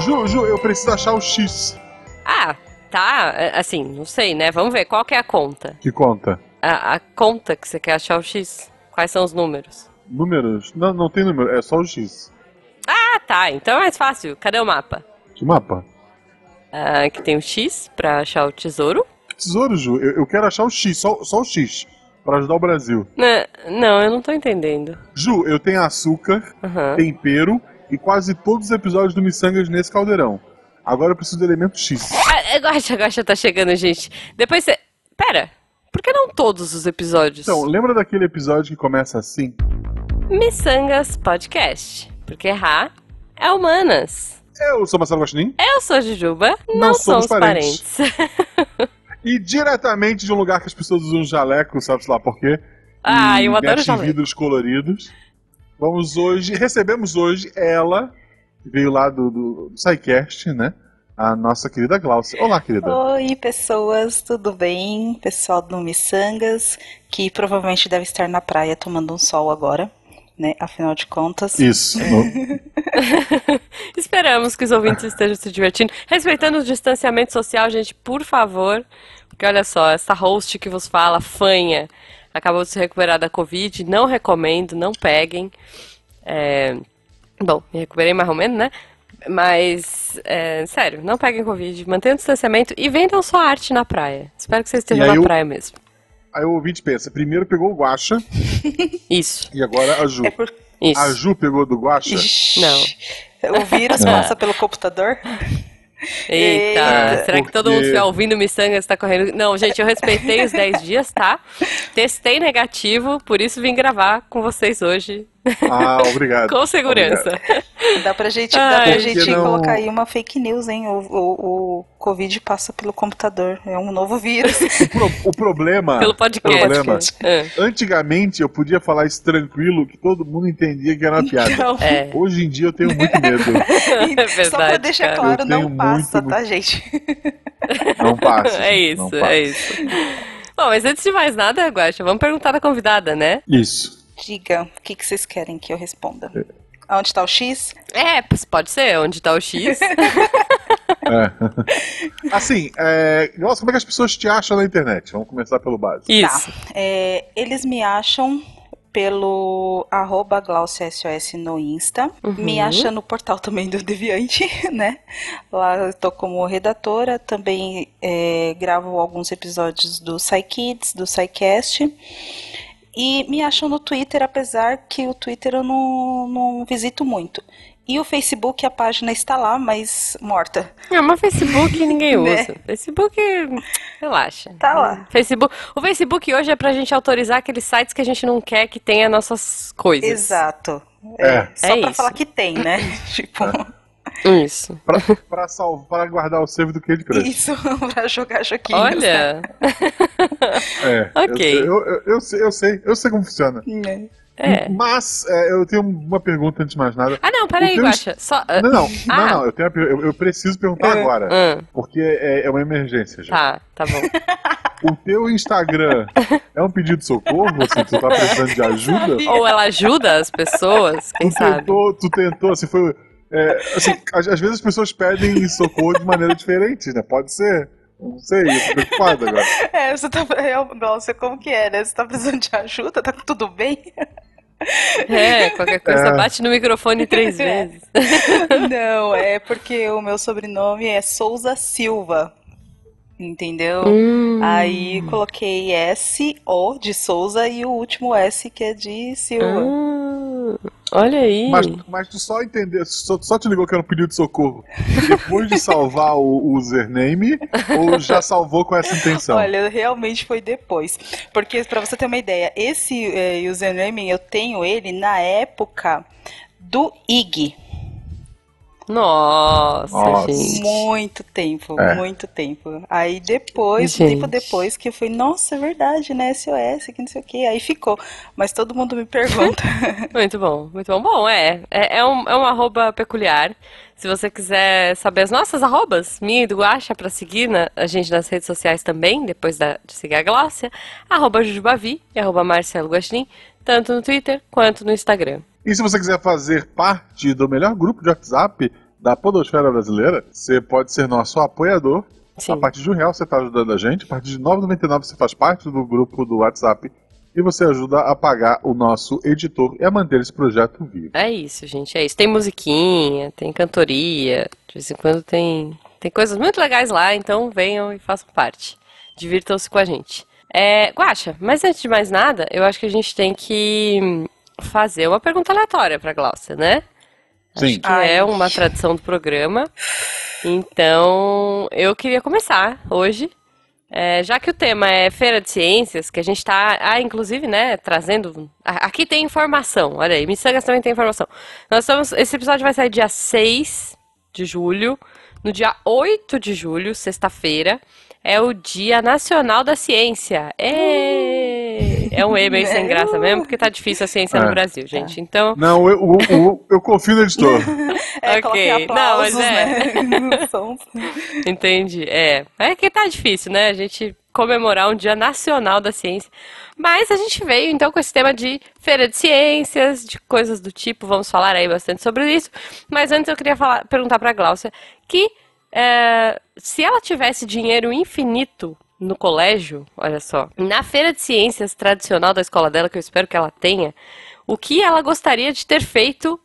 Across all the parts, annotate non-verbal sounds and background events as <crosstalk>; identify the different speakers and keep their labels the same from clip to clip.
Speaker 1: Ju, Ju, eu preciso achar o X.
Speaker 2: Ah, tá. é, Assim, não sei, né? Vamos ver. Qual que é a conta?
Speaker 1: Que conta?
Speaker 2: A, a conta que você quer achar o X? Quais são os números?
Speaker 1: Números? Não, não tem número, é só o X.
Speaker 2: Ah, tá. Então é mais fácil. Cadê o mapa?
Speaker 1: Que mapa?
Speaker 2: Ah, aqui tem o X pra achar o tesouro.
Speaker 1: Tesouro, Ju, eu, eu quero achar o X, só, só o X, pra ajudar o Brasil.
Speaker 2: Né, Não, eu não tô entendendo.
Speaker 1: Ju, eu tenho açúcar,
Speaker 2: Aham.
Speaker 1: tempero e quase todos os episódios do Missangas nesse caldeirão. Agora eu preciso do elemento X.
Speaker 2: Ah, Guaxa, Guaxa tá chegando, gente. Depois você. Pera, por que não todos os episódios?
Speaker 1: Então, lembra daquele episódio que começa assim?
Speaker 2: Missangas Podcast. Porque Ra é humanas.
Speaker 1: Eu sou Marcelo Guaxinim
Speaker 2: Eu sou Jujuba, não,
Speaker 1: Não
Speaker 2: somos
Speaker 1: somos parentes.
Speaker 2: parentes. <laughs>
Speaker 1: e diretamente de um lugar que as pessoas usam jaleco, sabe-se lá por quê?
Speaker 2: Ah,
Speaker 1: e
Speaker 2: eu adoro jaleco.
Speaker 1: vidros coloridos. Vamos hoje, recebemos hoje ela, que veio lá do, do, do SciCast, né? A nossa querida Glaucia. Olá, querida.
Speaker 3: Oi, pessoas, tudo bem? Pessoal do Missangas, que provavelmente deve estar na praia tomando um sol agora, né? Afinal de contas.
Speaker 1: Isso. <laughs> <laughs>
Speaker 2: Esperamos que os ouvintes estejam se divertindo. Respeitando o distanciamento social, gente, por favor. Porque olha só, essa host que vos fala, fanha, acabou de se recuperar da Covid. Não recomendo, não peguem. É, Bom, me recuperei mais ou menos, né? Mas, é, sério, não peguem Covid, mantenham o distanciamento e vendam sua arte na praia. Espero que vocês estejam na
Speaker 1: eu-
Speaker 2: praia mesmo.
Speaker 1: Aí o ouvinte pensa, primeiro pegou o Guaxa <laughs>
Speaker 2: Isso,
Speaker 1: e agora a Ju.
Speaker 3: É por...
Speaker 2: isso.
Speaker 1: A Ju pegou do Guaxa?
Speaker 3: Ixi,
Speaker 2: Não.
Speaker 3: O vírus
Speaker 1: Não.
Speaker 3: passa pelo computador?
Speaker 2: Eita,
Speaker 3: É,
Speaker 2: será que todo
Speaker 1: porque-
Speaker 2: mundo estiver ouvindo Missanga está correndo? Não, gente, eu respeitei os 10 dias, tá? Testei negativo, por isso vim gravar com vocês hoje,
Speaker 1: Ah, obrigado. <laughs>
Speaker 2: com segurança.
Speaker 3: Dá pra gente, dá pra gente
Speaker 1: não-
Speaker 3: colocar aí uma fake news, hein? O, o, o Covid passa pelo computador. É um novo vírus. <laughs>
Speaker 1: O, pro- o problema.
Speaker 2: Pelo podcast.
Speaker 1: Problema.
Speaker 2: É.
Speaker 1: Antigamente eu podia falar isso tranquilo, que todo mundo entendia que era uma piada.
Speaker 3: Então,
Speaker 2: É,
Speaker 1: Hoje em dia eu tenho muito medo. <laughs>
Speaker 2: é
Speaker 3: Só pra
Speaker 2: verdade,
Speaker 3: deixar
Speaker 2: cara.
Speaker 3: claro, não passa,
Speaker 1: muito,
Speaker 3: tá, gente?
Speaker 1: Não passa.
Speaker 2: É isso,
Speaker 1: não passa.
Speaker 2: é isso. Bom, mas antes de mais nada, Guaxa, vamos perguntar da convidada, né?
Speaker 1: Isso.
Speaker 3: Diga, o que, que vocês querem que eu responda? Onde tá o X?
Speaker 2: É, pode ser, onde tá o X? <laughs>
Speaker 1: É. <laughs> Assim, é... nossa, como é que as pessoas te acham na internet? Vamos começar pelo básico.
Speaker 2: Isso.
Speaker 3: Tá. É, eles me acham pelo arroba GlauciaSOS no Insta.
Speaker 2: Uhum.
Speaker 3: Me acha no portal também do Deviante, <laughs> né? Lá eu tô como redatora. Também é, gravo alguns episódios do SciKids, do SciCast. E me acham no Twitter, apesar que o Twitter eu não, não visito muito. E o Facebook, a página está lá, mas morta.
Speaker 2: É, mas Facebook <laughs> ninguém
Speaker 3: Né?
Speaker 2: usa. Facebook, relaxa.
Speaker 3: Tá lá.
Speaker 2: Facebook, o Facebook hoje é pra gente autorizar aqueles sites que a gente não quer que tenha nossas coisas.
Speaker 3: Exato.
Speaker 1: É.
Speaker 3: Só
Speaker 2: É
Speaker 3: pra
Speaker 2: isso.
Speaker 3: falar que tem, né? <laughs> tipo,
Speaker 2: Isso.
Speaker 1: Pra, pra, salvar, pra guardar o save do Candy Crush.
Speaker 3: isso <laughs> pra jogar joguinhos.
Speaker 2: Olha.
Speaker 1: É, <laughs>
Speaker 2: Ok.
Speaker 1: Eu, eu, eu, eu sei, eu sei, eu sei como funciona.
Speaker 3: Né?
Speaker 2: É.
Speaker 1: Mas é, eu tenho uma pergunta antes de mais nada.
Speaker 2: Ah, não, peraí,
Speaker 1: teu
Speaker 2: Guaxa. Só.
Speaker 1: Não, não,
Speaker 2: Ah.
Speaker 1: não, não, eu, tenho eu, eu preciso perguntar
Speaker 3: É.
Speaker 1: agora.
Speaker 2: ah,
Speaker 1: Porque é, é uma emergência já.
Speaker 2: tá, tá bom.
Speaker 1: O teu Instagram é um pedido de socorro? Assim, tu tá precisando de <laughs> ajuda?
Speaker 2: Ou ela ajuda as pessoas, quem
Speaker 1: Tu
Speaker 2: sabe?
Speaker 1: tentou, tu tentou, assim, foi. É, assim, às, às vezes as pessoas pedem socorro de maneira diferente, né? Pode ser. Não sei, eu tô preocupado agora.
Speaker 3: É, você tá. É, Nossa, como que é, né? Você tá precisando de ajuda? Tá tudo bem?
Speaker 2: É, qualquer coisa,
Speaker 1: É.
Speaker 2: bate no microfone três <laughs>
Speaker 3: É.
Speaker 2: vezes.
Speaker 3: Não, é porque o meu sobrenome é Souza Silva. Entendeu?
Speaker 2: Hum.
Speaker 3: Aí coloquei S, O de Souza e o último S que é de Silva.
Speaker 2: Ah, olha aí.
Speaker 1: Mas, mas tu só entendeu, só, só te ligou que era um pedido de socorro depois de salvar o, username <laughs> ou já salvou com essa intenção?
Speaker 3: Olha, realmente foi depois. Porque, pra você ter uma ideia, esse eh, username eu tenho ele na época do IG.
Speaker 2: Nossa,
Speaker 1: Nossa.
Speaker 2: gente.
Speaker 3: Muito tempo,
Speaker 1: É.
Speaker 3: muito tempo. Aí depois,
Speaker 2: Gente.
Speaker 3: tempo depois, que eu fui, nossa, é verdade, né? SOS, que não sei o que. Aí ficou. Mas todo mundo me pergunta. <laughs>
Speaker 2: Muito bom, muito bom. Bom, é, é, é um, é um arroba peculiar. Se você quiser saber as nossas arrobas, minha e do Guaxa, pra seguir na- a gente nas redes sociais também, depois da- de seguir a Glácia, arroba Jujubavi e arroba Marcelo Guaxinim, tanto no Twitter quanto no Instagram.
Speaker 1: E se você quiser fazer parte do melhor grupo de WhatsApp da Podosfera Brasileira, você pode ser nosso apoiador.
Speaker 2: Sim.
Speaker 1: A partir de um real você está ajudando a gente, a partir de R$ 9,99 você faz parte do grupo do WhatsApp e você ajuda a pagar o nosso editor e a manter esse projeto vivo.
Speaker 2: É isso, gente, é isso. Tem musiquinha, tem cantoria, de vez em quando tem, tem coisas muito legais lá, então venham e façam parte. Divirtam-se com a gente. É, Guaxa, mas antes de mais nada, eu acho que a gente tem que fazer uma pergunta aleatória para Glaucia, né?
Speaker 1: Sim.
Speaker 2: Acho que é
Speaker 3: Ai.
Speaker 2: uma tradição do programa. Então, eu queria começar hoje. É, já que o tema é Feira de Ciências, que a gente está, ah, inclusive, né, trazendo. Aqui tem informação, olha aí, Missangas também tem informação. Nós estamos. Esse episódio vai sair dia 6 de julho. No dia 8 de julho, sexta-feira, é o Dia Nacional da Ciência. Ê! É um E meio sem graça mesmo, porque tá difícil a ciência no
Speaker 1: É.
Speaker 2: Brasil, gente. Então,
Speaker 1: Não, eu, eu, eu, eu confio no editor.
Speaker 3: É,
Speaker 2: Ok. Não, mas é.
Speaker 3: né? <laughs>
Speaker 2: Entendi. É. É que tá difícil, né? A gente comemorar um Dia Nacional da Ciência. Mas a gente veio então com esse tema de feira de ciências, de coisas do tipo. Vamos falar aí bastante sobre isso. Mas antes eu queria falar, perguntar pra Gláucia que é, se ela tivesse dinheiro infinito no colégio, olha só, na feira de ciências tradicional da escola dela, que eu espero que ela tenha, o que ela gostaria de ter feito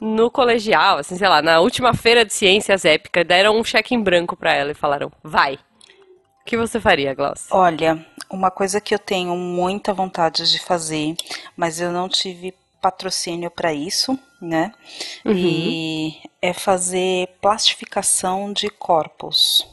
Speaker 2: no colegial, assim, sei lá, na última feira de ciências épica, deram um cheque em branco pra ela e falaram, vai. O que você faria, Glaucia?
Speaker 3: Olha, uma coisa que eu tenho muita vontade de fazer, mas eu não tive patrocínio para isso, né?
Speaker 2: Uhum.
Speaker 3: E é fazer plastificação de corpos.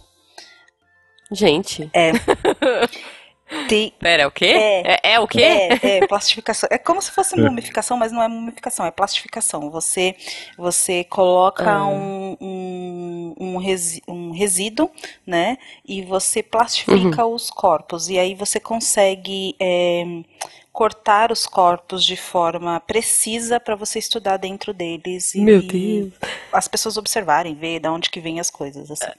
Speaker 2: Gente, <laughs>
Speaker 3: Tem,
Speaker 2: pera, é o quê?
Speaker 3: É.
Speaker 2: É, é o quê?
Speaker 3: É, é, plastificação. É como se fosse mumificação, mas não é mumificação, é plastificação. Você, você coloca
Speaker 2: Ah.
Speaker 3: um, um, um, resi- um resíduo, né? E você plastifica
Speaker 2: Uhum.
Speaker 3: os corpos. E aí você consegue é, cortar os corpos de forma precisa para você estudar dentro deles e
Speaker 2: Meu Deus.
Speaker 3: as pessoas observarem, ver de onde que vêm as coisas. Assim.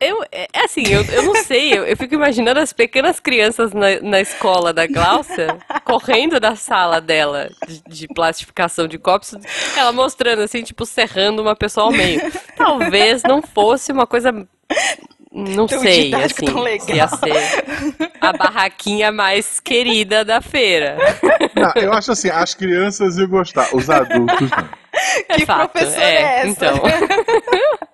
Speaker 2: Eu, é é assim, eu, eu não sei, eu, eu fico imaginando as pequenas crianças na, na escola da Glaucia correndo da sala dela de, de plastificação de copos, ela mostrando assim, tipo, serrando uma pessoa ao meio. Talvez não fosse uma coisa. Não
Speaker 3: Tão
Speaker 2: sei, assim,
Speaker 3: tão
Speaker 2: se ia
Speaker 3: legal.
Speaker 2: ser a barraquinha mais querida da feira.
Speaker 1: Não, eu acho assim, as crianças iam gostar, os adultos não.
Speaker 2: É
Speaker 3: Que
Speaker 2: fato,
Speaker 3: professora é essa?
Speaker 2: Então. <laughs>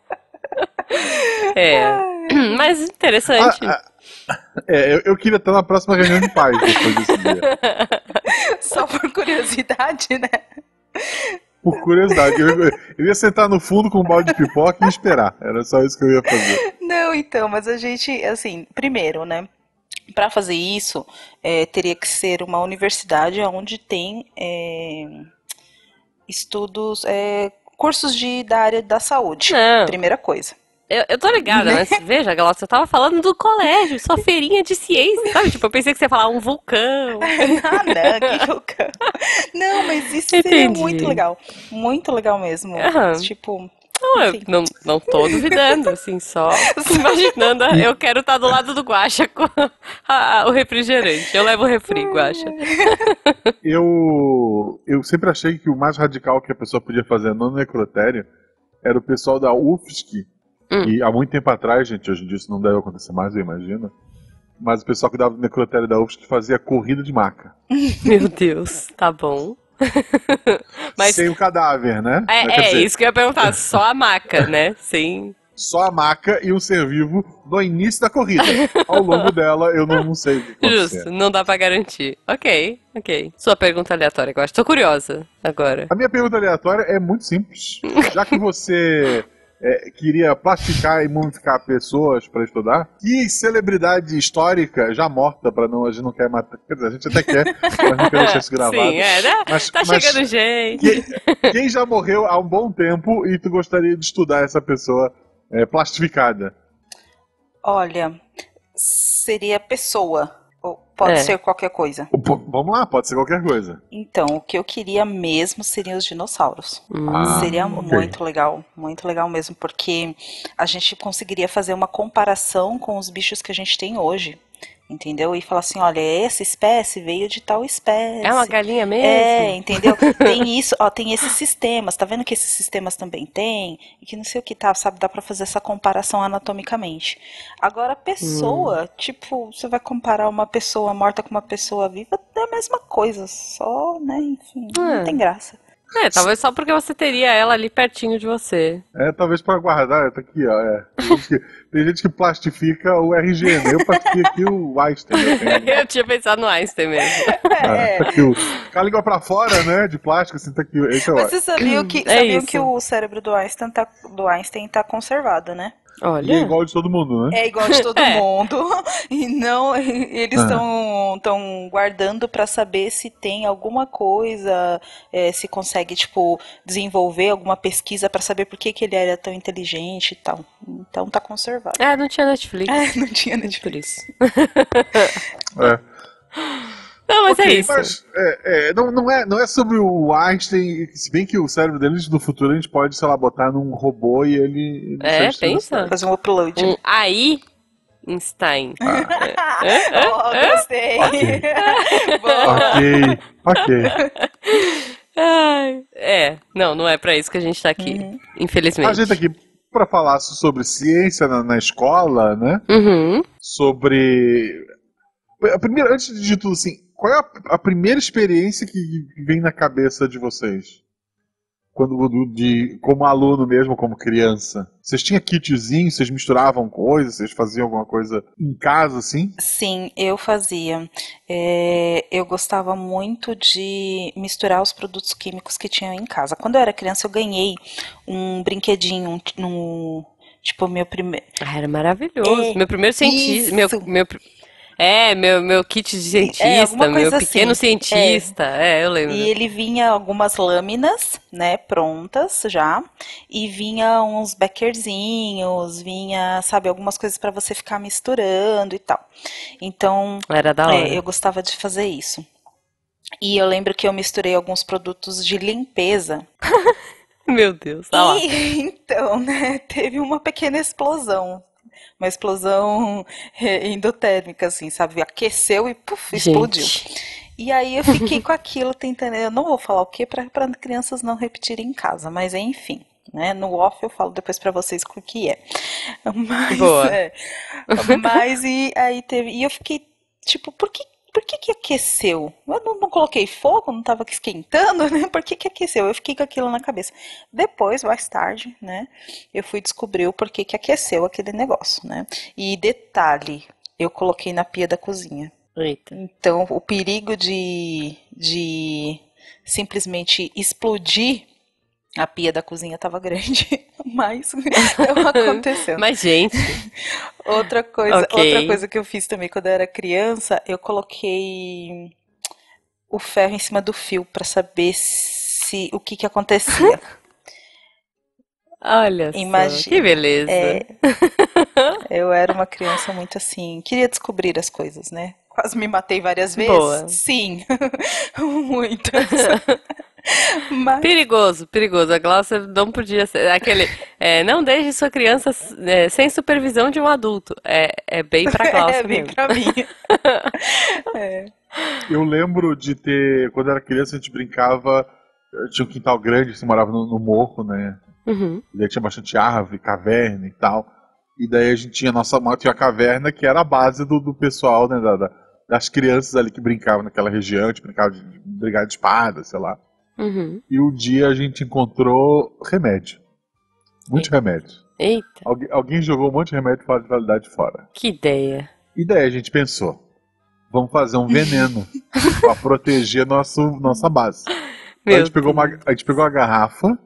Speaker 2: <laughs> é. Mas interessante.
Speaker 1: Ah, ah, é, eu, eu queria estar na próxima reunião de pais depois desse dia. <laughs>
Speaker 3: Só por curiosidade, né?
Speaker 1: Por curiosidade. Eu, eu ia sentar no fundo com um balde de pipoca e esperar. Era só isso que eu ia fazer.
Speaker 3: Não, então, mas a gente, assim, primeiro, né? Para fazer isso, é, teria que ser uma universidade onde tem é, estudos, é, cursos de, da área da saúde.
Speaker 2: Não.
Speaker 3: Primeira coisa.
Speaker 2: Eu, eu tô ligada, mas veja, Glaucia, você tava falando do colégio, sua feirinha de ciência, sabe? Tipo, eu pensei que você ia falar um vulcão. <laughs>
Speaker 3: ah, não, que vulcão. Não, mas isso seria
Speaker 2: Entendi.
Speaker 3: muito legal. Muito legal mesmo.
Speaker 2: Aham.
Speaker 3: Tipo,
Speaker 2: Não, eu não, não tô duvidando, assim, <laughs> só imaginando. Eu quero estar do lado do Guaxa com <laughs> a- a- o refrigerante. Eu levo o refri, Guaxa.
Speaker 1: Eu, eu sempre achei que o mais radical que a pessoa podia fazer no necrotério era o pessoal da UFSC.
Speaker 2: Hum.
Speaker 1: E há muito tempo atrás, gente, hoje em dia isso não deve acontecer mais, eu imagino. Mas o pessoal que dava no necrotério da UFSC fazia corrida de maca. <laughs>
Speaker 2: Meu Deus, tá bom. <laughs> Mas
Speaker 1: Sem o cadáver, né?
Speaker 2: é, é
Speaker 1: dizer,
Speaker 2: isso que eu ia perguntar, só a maca, né? Sem.
Speaker 1: Só a maca e um ser vivo no início da corrida. Ao longo dela, eu não, não sei o que acontecer.
Speaker 2: Justo, não dá pra garantir. Ok, ok. Sua pergunta aleatória, Guaxa. Tô curiosa agora.
Speaker 1: A minha pergunta aleatória é muito simples. Já que você é, queria plastificar e mumificar pessoas para estudar, que celebridade histórica já morta, para não, a gente não quer matar. Quer dizer, a gente até quer, mas não quer deixar isso gravado.
Speaker 2: Sim, é, né?
Speaker 1: Mas-
Speaker 2: tá
Speaker 1: mas-
Speaker 2: chegando gente.
Speaker 1: Que- quem já morreu há um bom tempo e tu gostaria de estudar essa pessoa é, plastificada?
Speaker 3: olha, seria pessoa. Pode
Speaker 2: É.
Speaker 3: ser qualquer coisa.
Speaker 1: Vamos lá, pode ser qualquer coisa.
Speaker 3: Então, o que eu queria mesmo seriam os dinossauros.
Speaker 2: Hum,
Speaker 3: Seria
Speaker 1: ok.
Speaker 3: muito legal, muito legal mesmo, porque a gente conseguiria fazer uma comparação com os bichos que a gente tem hoje. Entendeu? E falar assim, olha, essa espécie veio de tal espécie.
Speaker 2: É uma galinha mesmo?
Speaker 3: É, entendeu? <laughs> tem isso, ó, tem esses sistemas, tá vendo que esses sistemas também tem? E que não sei o que tá, sabe? Dá pra fazer essa comparação anatomicamente. Agora, a pessoa,
Speaker 2: Hum.
Speaker 3: tipo, você vai comparar uma pessoa morta com uma pessoa viva, é a mesma coisa, só, né, enfim,
Speaker 2: É.
Speaker 3: não tem graça.
Speaker 2: É, talvez só porque você teria ela ali pertinho de você.
Speaker 1: É, talvez pra guardar, tá aqui, ó. É. Tem, gente que, tem gente que plastifica o RG, né? Eu plastifiquei aqui o Einstein. Eu <laughs>
Speaker 2: Eu tinha pensado no Einstein mesmo.
Speaker 1: é, tá aqui o, com a língua pra fora, né? De plástico, assim, tá aqui. Esse é o
Speaker 3: Mas você sabia que,
Speaker 2: É
Speaker 3: sabiam
Speaker 2: isso.
Speaker 3: que o cérebro do Einstein tá, do Einstein tá conservado, né?
Speaker 1: E é
Speaker 2: Olha.
Speaker 1: igual de todo mundo, né?
Speaker 3: É igual de todo <laughs>
Speaker 2: É.
Speaker 3: mundo. E não, eles
Speaker 1: Ah.
Speaker 3: estão estão guardando pra saber se tem alguma coisa, é, se consegue tipo desenvolver alguma pesquisa pra saber por que, que ele era tão inteligente e tal. Então tá conservado.
Speaker 2: É, não tinha Netflix.
Speaker 3: É, não tinha
Speaker 2: Por
Speaker 3: Netflix. <laughs>
Speaker 1: É.
Speaker 2: Não, mas é
Speaker 1: Ok,
Speaker 2: isso.
Speaker 1: Mas é, é, não, não, é, não é sobre o Einstein, se bem que o cérebro dele no futuro a gente pode, sei lá, botar num robô e ele. ele
Speaker 2: É, pensa.
Speaker 3: Fazer um upload.
Speaker 2: Um AI Einstein. <laughs>
Speaker 3: oh, gostei.
Speaker 1: Ok. <laughs>
Speaker 3: Boa.
Speaker 1: Ok, ok.
Speaker 2: Ai, é, não, não é pra isso que a gente tá aqui,
Speaker 3: Uhum.
Speaker 2: infelizmente.
Speaker 1: A gente tá aqui para falar sobre ciência na, na escola, né?
Speaker 2: Uhum.
Speaker 1: Sobre. A primeira, antes de tudo, assim, qual é a, a primeira experiência que, vem na cabeça de vocês? Quando do- de, como aluno mesmo, como criança. Vocês tinham kitzinho, vocês misturavam coisas, vocês faziam alguma coisa em casa, assim?
Speaker 3: Sim, eu fazia. É, eu gostava muito de misturar os produtos químicos que tinham em casa. Quando eu era criança, eu ganhei um brinquedinho, um, um- tipo, meu primeiro.
Speaker 2: Ah, era maravilhoso.
Speaker 3: É,
Speaker 2: meu primeiro cientista, meu, meu, é, meu, meu kit de cientista,
Speaker 3: alguma
Speaker 2: meu pequeno
Speaker 3: assim.
Speaker 2: cientista, é, eu lembro.
Speaker 3: E ele vinha algumas lâminas, né, prontas já, e vinha uns beckerzinhos, vinha, sabe, algumas coisas para você ficar misturando e tal. Então,
Speaker 2: Era da hora.
Speaker 3: É, eu gostava de fazer isso. E eu lembro que eu misturei alguns produtos de limpeza. <laughs>
Speaker 2: Meu Deus, tá lá.
Speaker 3: E <laughs> então, né, teve uma pequena explosão. Uma explosão <laughs> endotérmica, assim, sabe? Aqueceu e puf, explodiu. E aí eu fiquei com aquilo tentando. Eu não vou falar o que para crianças não repetirem em casa, mas enfim. Né? No off eu falo depois pra vocês o que é. Mas,
Speaker 2: Boa.
Speaker 3: é, mas e aí teve. E eu fiquei tipo, por que, por que que aqueceu? Eu não, não coloquei fogo, não tava esquentando, <laughs> né? Por que que aqueceu? Eu fiquei com aquilo na cabeça. Depois, mais tarde, né? Eu fui descobrir o porquê que aqueceu aquele negócio, né? E detalhe, eu coloquei na pia da cozinha.
Speaker 2: eita.
Speaker 3: Então, o perigo de, de simplesmente explodir a pia da cozinha estava grande, <laughs> mas <laughs> aconteceu.
Speaker 2: Mas, gente,
Speaker 3: Outra coisa,
Speaker 2: Ok.
Speaker 3: outra coisa que eu fiz também quando eu era criança, eu coloquei o ferro em cima do fio para saber se o que que acontecia. <laughs>
Speaker 2: olha só,
Speaker 3: Imagina.
Speaker 2: que beleza.
Speaker 3: É, eu era uma criança muito assim, queria descobrir as coisas, né? Quase me matei várias vezes.
Speaker 2: Boa.
Speaker 3: Sim, muitas. Mas
Speaker 2: Perigoso, perigoso. A Glaucia não podia ser aquele. é, não deixe sua criança é, sem supervisão de um adulto. É, é bem pra <laughs> Glaucia
Speaker 3: é bem
Speaker 2: mesmo.
Speaker 3: pra mim. <laughs> É.
Speaker 1: Eu lembro de ter. Quando era criança, a gente brincava. eh, Tinha um quintal grande, você morava no, no morro, né?
Speaker 2: Uhum.
Speaker 1: E daí tinha bastante árvore, caverna e tal. E daí a gente tinha a nossa tinha a caverna, que era a base do, do pessoal, né? da- da- das crianças ali que brincavam naquela região, a gente brincava de, de brigar de espada, sei lá.
Speaker 2: Uhum.
Speaker 1: E um dia a gente encontrou remédio. Muito remédio.
Speaker 2: Eita,
Speaker 1: Algu- alguém jogou um monte de remédio fora de validade fora.
Speaker 2: que ideia.
Speaker 1: E daí a gente pensou, vamos fazer um <laughs> veneno pra proteger nosso, nossa base. Então a, gente pegou uma, a gente pegou a garrafa,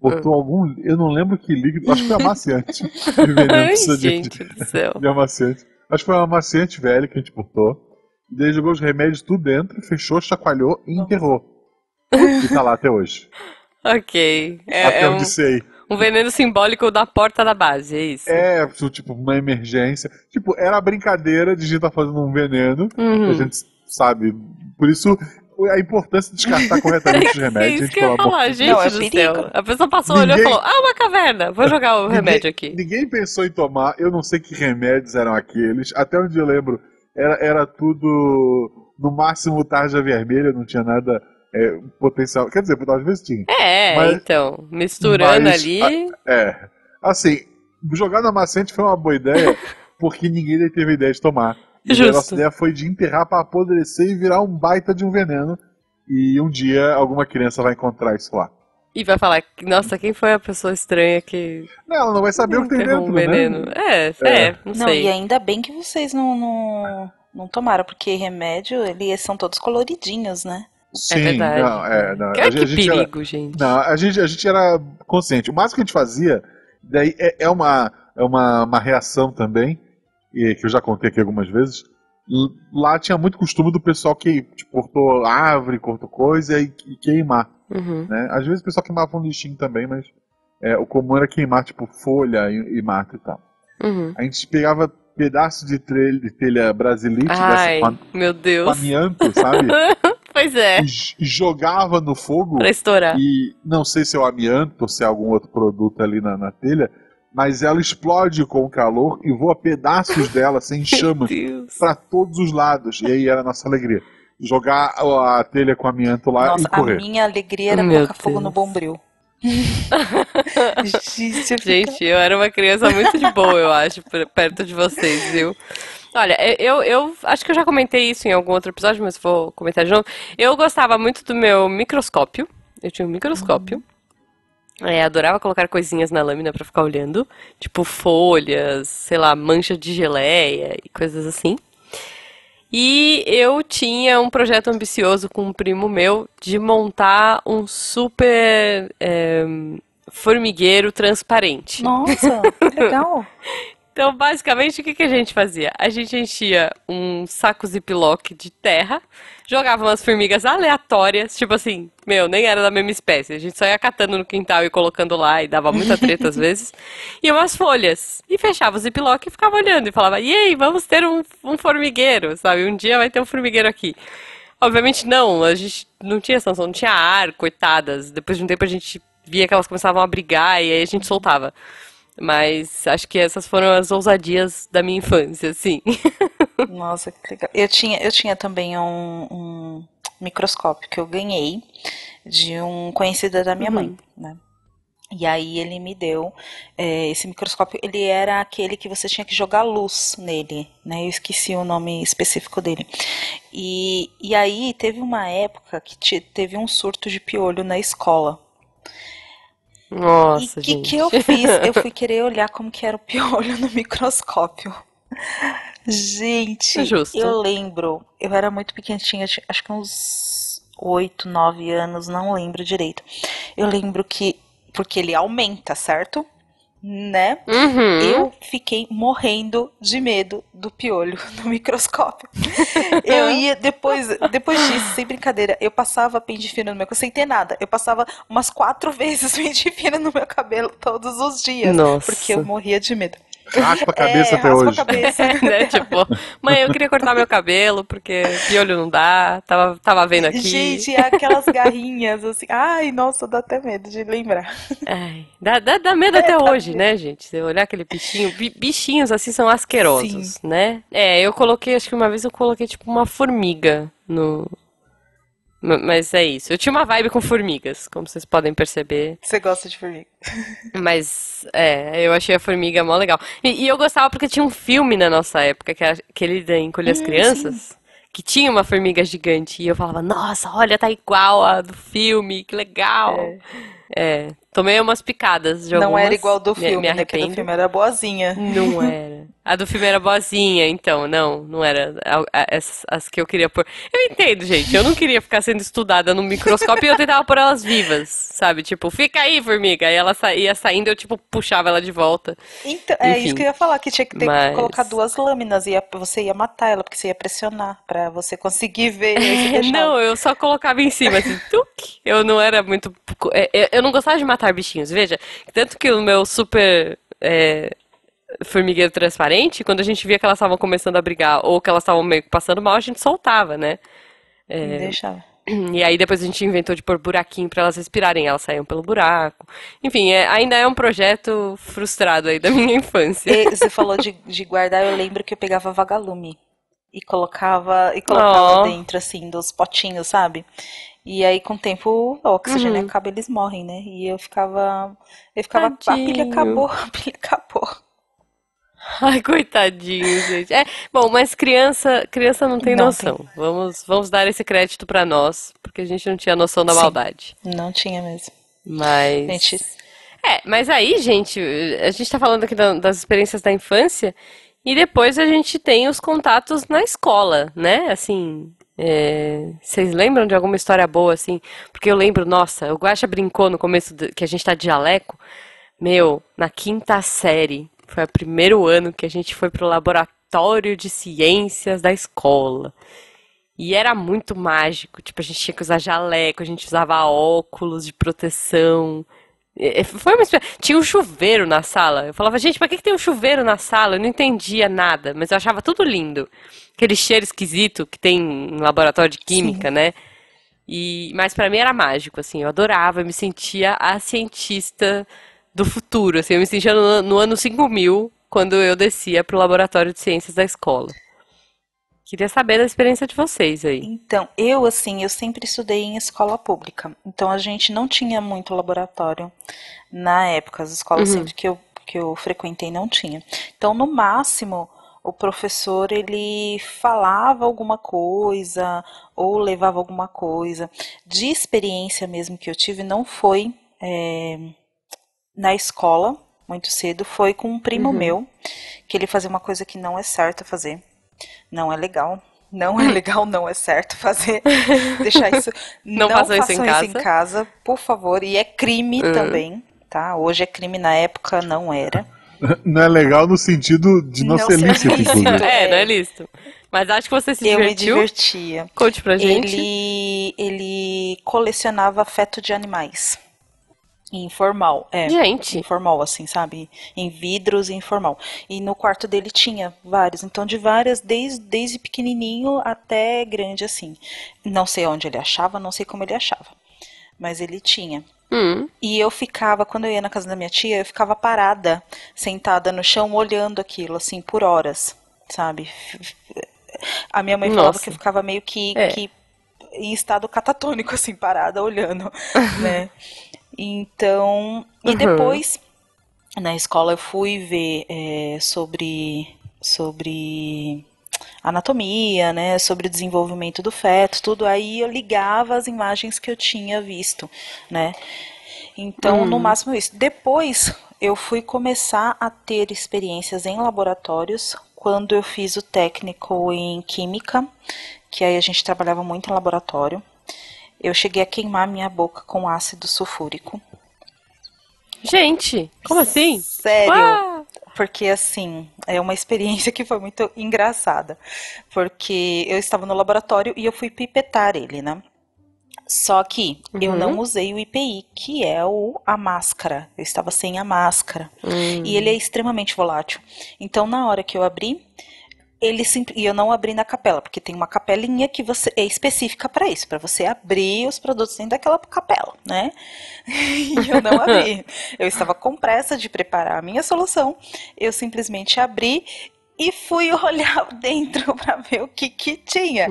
Speaker 1: botou algum. Eu não lembro que líquido, acho que foi amaciante. <laughs> de veneno
Speaker 2: Ai,
Speaker 1: precisa de,
Speaker 2: gente do céu.
Speaker 1: de amaciante. Acho que foi um amaciante velho que a gente botou. E daí jogou os remédios tudo dentro, fechou, chacoalhou e enterrou. <laughs> E tá lá até hoje.
Speaker 2: Ok. É,
Speaker 1: até
Speaker 2: é
Speaker 1: onde
Speaker 2: um,
Speaker 1: sei.
Speaker 2: um veneno simbólico da porta da base, é isso?
Speaker 1: É, tipo, uma emergência. Tipo, era a brincadeira de a gente estar fazendo um veneno.
Speaker 2: Uhum.
Speaker 1: A gente sabe. Por isso, a importância de descartar corretamente os <laughs>
Speaker 2: É
Speaker 1: remédios.
Speaker 2: isso
Speaker 1: gente,
Speaker 2: que eu ia falar, gente
Speaker 3: Não, é
Speaker 2: do
Speaker 3: perigo.
Speaker 2: céu. A pessoa passou, olhou e
Speaker 1: Ninguém-
Speaker 2: falou: Ah, uma caverna, vou jogar o
Speaker 1: Ninguém-
Speaker 2: remédio aqui.
Speaker 1: Ninguém pensou em tomar, eu não sei que remédios eram aqueles. Até onde eu lembro, era, era tudo no máximo tarja vermelha, não tinha nada é, potencial. Quer dizer, às vezes tinha.
Speaker 2: É, mas, então, misturando
Speaker 1: mas,
Speaker 2: ali.
Speaker 1: A, é. Assim, jogar na macente foi uma boa ideia, <laughs> porque ninguém teve ideia de tomar. E
Speaker 2: Justo.
Speaker 1: a nossa ideia foi de enterrar para apodrecer e virar um baita de um veneno. E um dia alguma criança vai encontrar isso lá.
Speaker 2: E vai falar, nossa, quem foi a pessoa estranha que.
Speaker 1: Não, ela não vai saber o que tem dentro,
Speaker 2: um veneno.
Speaker 1: né?
Speaker 2: É, é,
Speaker 1: É.
Speaker 2: não
Speaker 3: Não,
Speaker 2: sei.
Speaker 3: e ainda bem que vocês não, não, não tomaram, porque remédio, eles são todos coloridinhos, né?
Speaker 1: Sim,
Speaker 2: verdade.
Speaker 1: não, é, não.
Speaker 2: Que,
Speaker 1: a,
Speaker 2: que
Speaker 1: a gente era,
Speaker 2: perigo, gente.
Speaker 1: não, a gente, a gente era consciente. O máximo que a gente fazia, daí é, é uma, é uma, uma reação também, e que eu já contei aqui algumas vezes. Lá tinha muito costume do pessoal que tipo, cortou árvore, cortou coisa e, e queimar.
Speaker 2: Uhum.
Speaker 1: Né? Às vezes o pessoal queimava um lixinho também, mas é, o comum era queimar tipo folha e, e mato e tal.
Speaker 2: Uhum.
Speaker 1: A gente pegava pedaços de, trelha, de telha brasilite
Speaker 2: Ai,
Speaker 1: dessa
Speaker 2: meu Deus.
Speaker 1: amianto, sabe? <laughs>
Speaker 2: Pois é,
Speaker 1: jogava no fogo.
Speaker 2: pra estourar.
Speaker 1: E não sei se é o amianto ou se é algum outro produto ali na, na telha, mas ela explode com o calor e voa pedaços <laughs> dela sem chamas para todos os lados. E aí era a nossa alegria. Jogar a a telha com amianto lá
Speaker 3: Nossa,
Speaker 1: e
Speaker 3: a
Speaker 1: correr.
Speaker 3: minha alegria era
Speaker 2: Meu
Speaker 3: colocar fogo
Speaker 2: Deus.
Speaker 3: no bombril. <laughs> Gente, eu
Speaker 2: Gente, eu era uma criança muito de boa, eu acho, per- perto de vocês, viu? Olha, eu, eu acho que eu já comentei isso em algum outro episódio, mas vou comentar de novo. Eu gostava muito do meu microscópio. Eu tinha um microscópio. É, adorava colocar coisinhas na lâmina pra ficar olhando. Tipo folhas, sei lá, mancha de geleia e coisas assim. E eu tinha um projeto ambicioso com um primo meu de montar um super é, formigueiro transparente.
Speaker 3: Nossa, que legal. <laughs>
Speaker 2: Então, basicamente, o que, que a gente fazia? A gente enchia um saco ziplock de terra, jogava umas formigas aleatórias, tipo assim, meu, nem era da mesma espécie. A gente só ia catando no quintal e colocando lá e dava muita treta às <laughs> vezes. E umas folhas. E fechava o ziplock e ficava olhando e falava, e aí, vamos ter um, um formigueiro, sabe? Um dia vai ter um formigueiro aqui. Obviamente não, a gente não tinha essa noção, não tinha ar, coitadas. Depois de um tempo a gente via que elas começavam a brigar e aí a gente soltava. Mas acho que essas foram as ousadias da minha infância, assim. <laughs>
Speaker 3: Nossa, que legal. Eu tinha, eu tinha também um, um microscópio que eu ganhei de um conhecido da minha mãe, né? E aí ele me deu é, esse microscópio. Ele era aquele que você tinha que jogar luz nele, né? Eu esqueci o nome específico dele. E, e aí teve uma época que te- teve um surto de piolho na escola.
Speaker 2: Nossa,
Speaker 3: e o que,
Speaker 2: gente.
Speaker 3: que eu fiz? Eu fui <laughs> querer olhar como que era o piolho no microscópio. Gente,
Speaker 2: justo.
Speaker 3: eu lembro, eu era muito pequenininha, acho que uns 8, 9 anos, não lembro direito. Eu lembro que, porque ele aumenta, certo? Né?
Speaker 2: Uhum.
Speaker 3: Eu fiquei morrendo de medo do piolho <laughs> no microscópio. Eu ia, depois, depois disso, sem brincadeira, eu passava pente fino no meu cabelo, sem ter nada. Eu passava umas quatro <laughs> vezes pente fino no meu cabelo todos os dias.
Speaker 2: Nossa.
Speaker 3: Porque eu morria de medo.
Speaker 1: Raspa a cabeça
Speaker 3: é,
Speaker 1: até
Speaker 3: raspa
Speaker 1: hoje.
Speaker 3: a cabeça.
Speaker 2: né? Tipo, mãe, eu queria cortar meu cabelo porque piolho não dá. Tava, tava vendo aqui.
Speaker 3: Gente, aquelas garrinhas assim. Ai, nossa, dá até medo de lembrar.
Speaker 2: Ai, dá, dá, dá medo até hoje, né, gente? Você olhar aquele bichinho. bi- Bichinhos assim são asquerosos, né? É, eu coloquei, acho que uma vez eu coloquei tipo uma formiga no. Ma- Mas é isso. Eu tinha uma vibe com formigas, como vocês podem perceber.
Speaker 3: Você gosta de formiga? <laughs>
Speaker 2: Mas, é, eu achei a formiga mó legal. E, e eu gostava porque tinha um filme na nossa época, que era aquele da Encolher as
Speaker 3: Hum,
Speaker 2: Crianças, que tinha uma formiga gigante. E eu falava, nossa, olha, tá igual a do filme, que legal. É, tomei umas picadas de
Speaker 3: Não
Speaker 2: algumas,
Speaker 3: era igual do
Speaker 2: me-
Speaker 3: filme,
Speaker 2: me
Speaker 3: né? Que do
Speaker 2: arrependo.
Speaker 3: filme era boazinha.
Speaker 2: Não <laughs> era. A do filme era boazinha, então, não, não era a- a- essas, as que eu queria pôr. Eu entendo, gente, eu não queria ficar sendo estudada no microscópio e eu tentava pôr elas vivas, sabe? Tipo, fica aí, formiga. Aí ela sa- ia saindo, eu, tipo, puxava ela de volta.
Speaker 3: Então, é isso que eu ia falar, que tinha que ter
Speaker 2: Mas-
Speaker 3: que colocar duas lâminas e você ia matar ela, porque você ia pressionar pra você conseguir ver. e <laughs>
Speaker 2: É, não, eu só colocava em cima, assim, tuc. Eu não era muito. É, é, Eu não gostava de matar bichinhos, veja. Tanto que o meu super. é, formigueiro transparente, quando a gente via que elas estavam começando a brigar ou que elas estavam meio que passando mal, a gente soltava, né?
Speaker 3: E deixava. <clears throat>
Speaker 2: E aí depois a gente inventou de pôr buraquinho pra elas respirarem, elas saíam pelo buraco. Enfim, é- ainda é um projeto frustrado aí da <laughs> minha infância.
Speaker 3: E você falou de, de guardar, eu lembro que eu pegava vagalume. e colocava e colocava
Speaker 2: Oh.
Speaker 3: dentro assim dos potinhos, sabe? E aí com o tempo o oxigênio
Speaker 2: Uhum.
Speaker 3: acaba, eles morrem, né? E eu ficava eu ficava, a pilha
Speaker 2: Tadinho.
Speaker 3: acabou, a pilha acabou.
Speaker 2: Ai, coitadinho, gente. É, bom, mas criança, criança não tem
Speaker 3: Não
Speaker 2: noção. Vamos, vamos dar esse crédito pra nós, porque a gente não tinha noção da
Speaker 3: Sim.
Speaker 2: maldade.
Speaker 3: Não tinha mesmo.
Speaker 2: Mas
Speaker 3: Gente,
Speaker 2: É, mas aí, gente, a gente tá falando aqui da- das experiências da infância e depois a gente tem os contatos na escola, né? Assim, é, vocês lembram de alguma história boa, assim? Porque eu lembro, nossa, o Guaxa brincou no começo que a gente tá de jaleco. Meu, na quinta série, foi o primeiro ano que a gente foi pro laboratório de ciências da escola. E era muito mágico, tipo, a gente tinha que usar jaleco, a gente usava óculos de proteção. É, é, Foi uma. Tinha um chuveiro na sala. Eu falava, gente, pra que que tem um chuveiro na sala? Eu não entendia nada, mas eu achava tudo lindo. Aquele cheiro esquisito que tem em laboratório de química, né? E, mas pra mim era mágico, assim, eu adorava, eu me sentia a cientista do futuro, assim, eu me sentia no, no ano 5000, quando eu descia pro laboratório de ciências da escola. Queria saber da experiência de vocês aí.
Speaker 3: Então, eu assim, eu sempre estudei em escola pública. Então a gente não tinha muito laboratório na época. As escolas
Speaker 2: Uhum.
Speaker 3: sempre que eu, que eu frequentei não tinha. Então, no máximo, o professor ele falava alguma coisa ou levava alguma coisa. De experiência mesmo que eu tive, não foi é, na escola muito cedo, foi com um primo
Speaker 2: Uhum.
Speaker 3: meu, que ele fazia uma coisa que não é certo fazer. Não é legal. Não é legal, não é certo fazer. <laughs> Deixar isso.
Speaker 2: Não façam isso em casa.
Speaker 3: casa, por favor. E é crime
Speaker 2: Hum.
Speaker 3: também, tá? Hoje é crime, na época não era. <laughs>
Speaker 1: Não é legal no sentido de não,
Speaker 3: Não
Speaker 1: ser
Speaker 3: ser
Speaker 1: lícito,
Speaker 3: lícito.
Speaker 1: inclusive.
Speaker 2: É, não é listo. Mas acho que você se
Speaker 3: Eu me
Speaker 2: divertiu.
Speaker 3: divertia.
Speaker 2: Conte pra gente.
Speaker 3: Ele, ele colecionava feto de animais. Informal, é.
Speaker 2: Gente,
Speaker 3: Informal, assim, sabe? Em vidros e informal. E no quarto dele tinha vários. Então, de várias, desde, desde pequenininho até grande, assim. Não sei onde ele achava, não sei como ele achava. Mas ele tinha.
Speaker 2: hum,
Speaker 3: E eu ficava, quando eu ia na casa da minha tia, eu ficava parada, sentada no chão, olhando aquilo, assim, por horas, sabe? A minha mãe falava
Speaker 2: Nossa.
Speaker 3: que eu ficava meio que,
Speaker 2: É.
Speaker 3: que em estado catatônico, assim, parada, olhando, <laughs> né? Então, e
Speaker 2: Uhum.
Speaker 3: depois, na escola, eu fui ver é, sobre, sobre anatomia, né, sobre o desenvolvimento do feto, tudo. Aí eu ligava as imagens que eu tinha visto, né? Então, no
Speaker 2: Hum.
Speaker 3: máximo isso. Depois, eu fui começar a ter experiências em laboratórios quando eu fiz o técnico em química, que aí a gente trabalhava muito em laboratório. Eu cheguei a queimar minha boca com ácido sulfúrico.
Speaker 2: gente, como assim?
Speaker 3: Sério? Porque assim, é uma <laughs> experiência que foi muito engraçada. Porque eu estava no laboratório e eu fui pipetar ele, né? Só que eu
Speaker 2: Uhum.
Speaker 3: não usei o IPI, que é o, a máscara. Eu estava sem a máscara.
Speaker 2: hum.
Speaker 3: E ele é extremamente volátil. Então, na hora que eu abri, ele simp- e eu não abri na capela, porque tem uma capelinha que você é específica para isso, para você abrir os produtos dentro daquela capela, né? <laughs> E eu não abri. Eu estava com pressa de preparar a minha solução. Eu simplesmente abri e fui <laughs> olhar dentro para ver o que que tinha.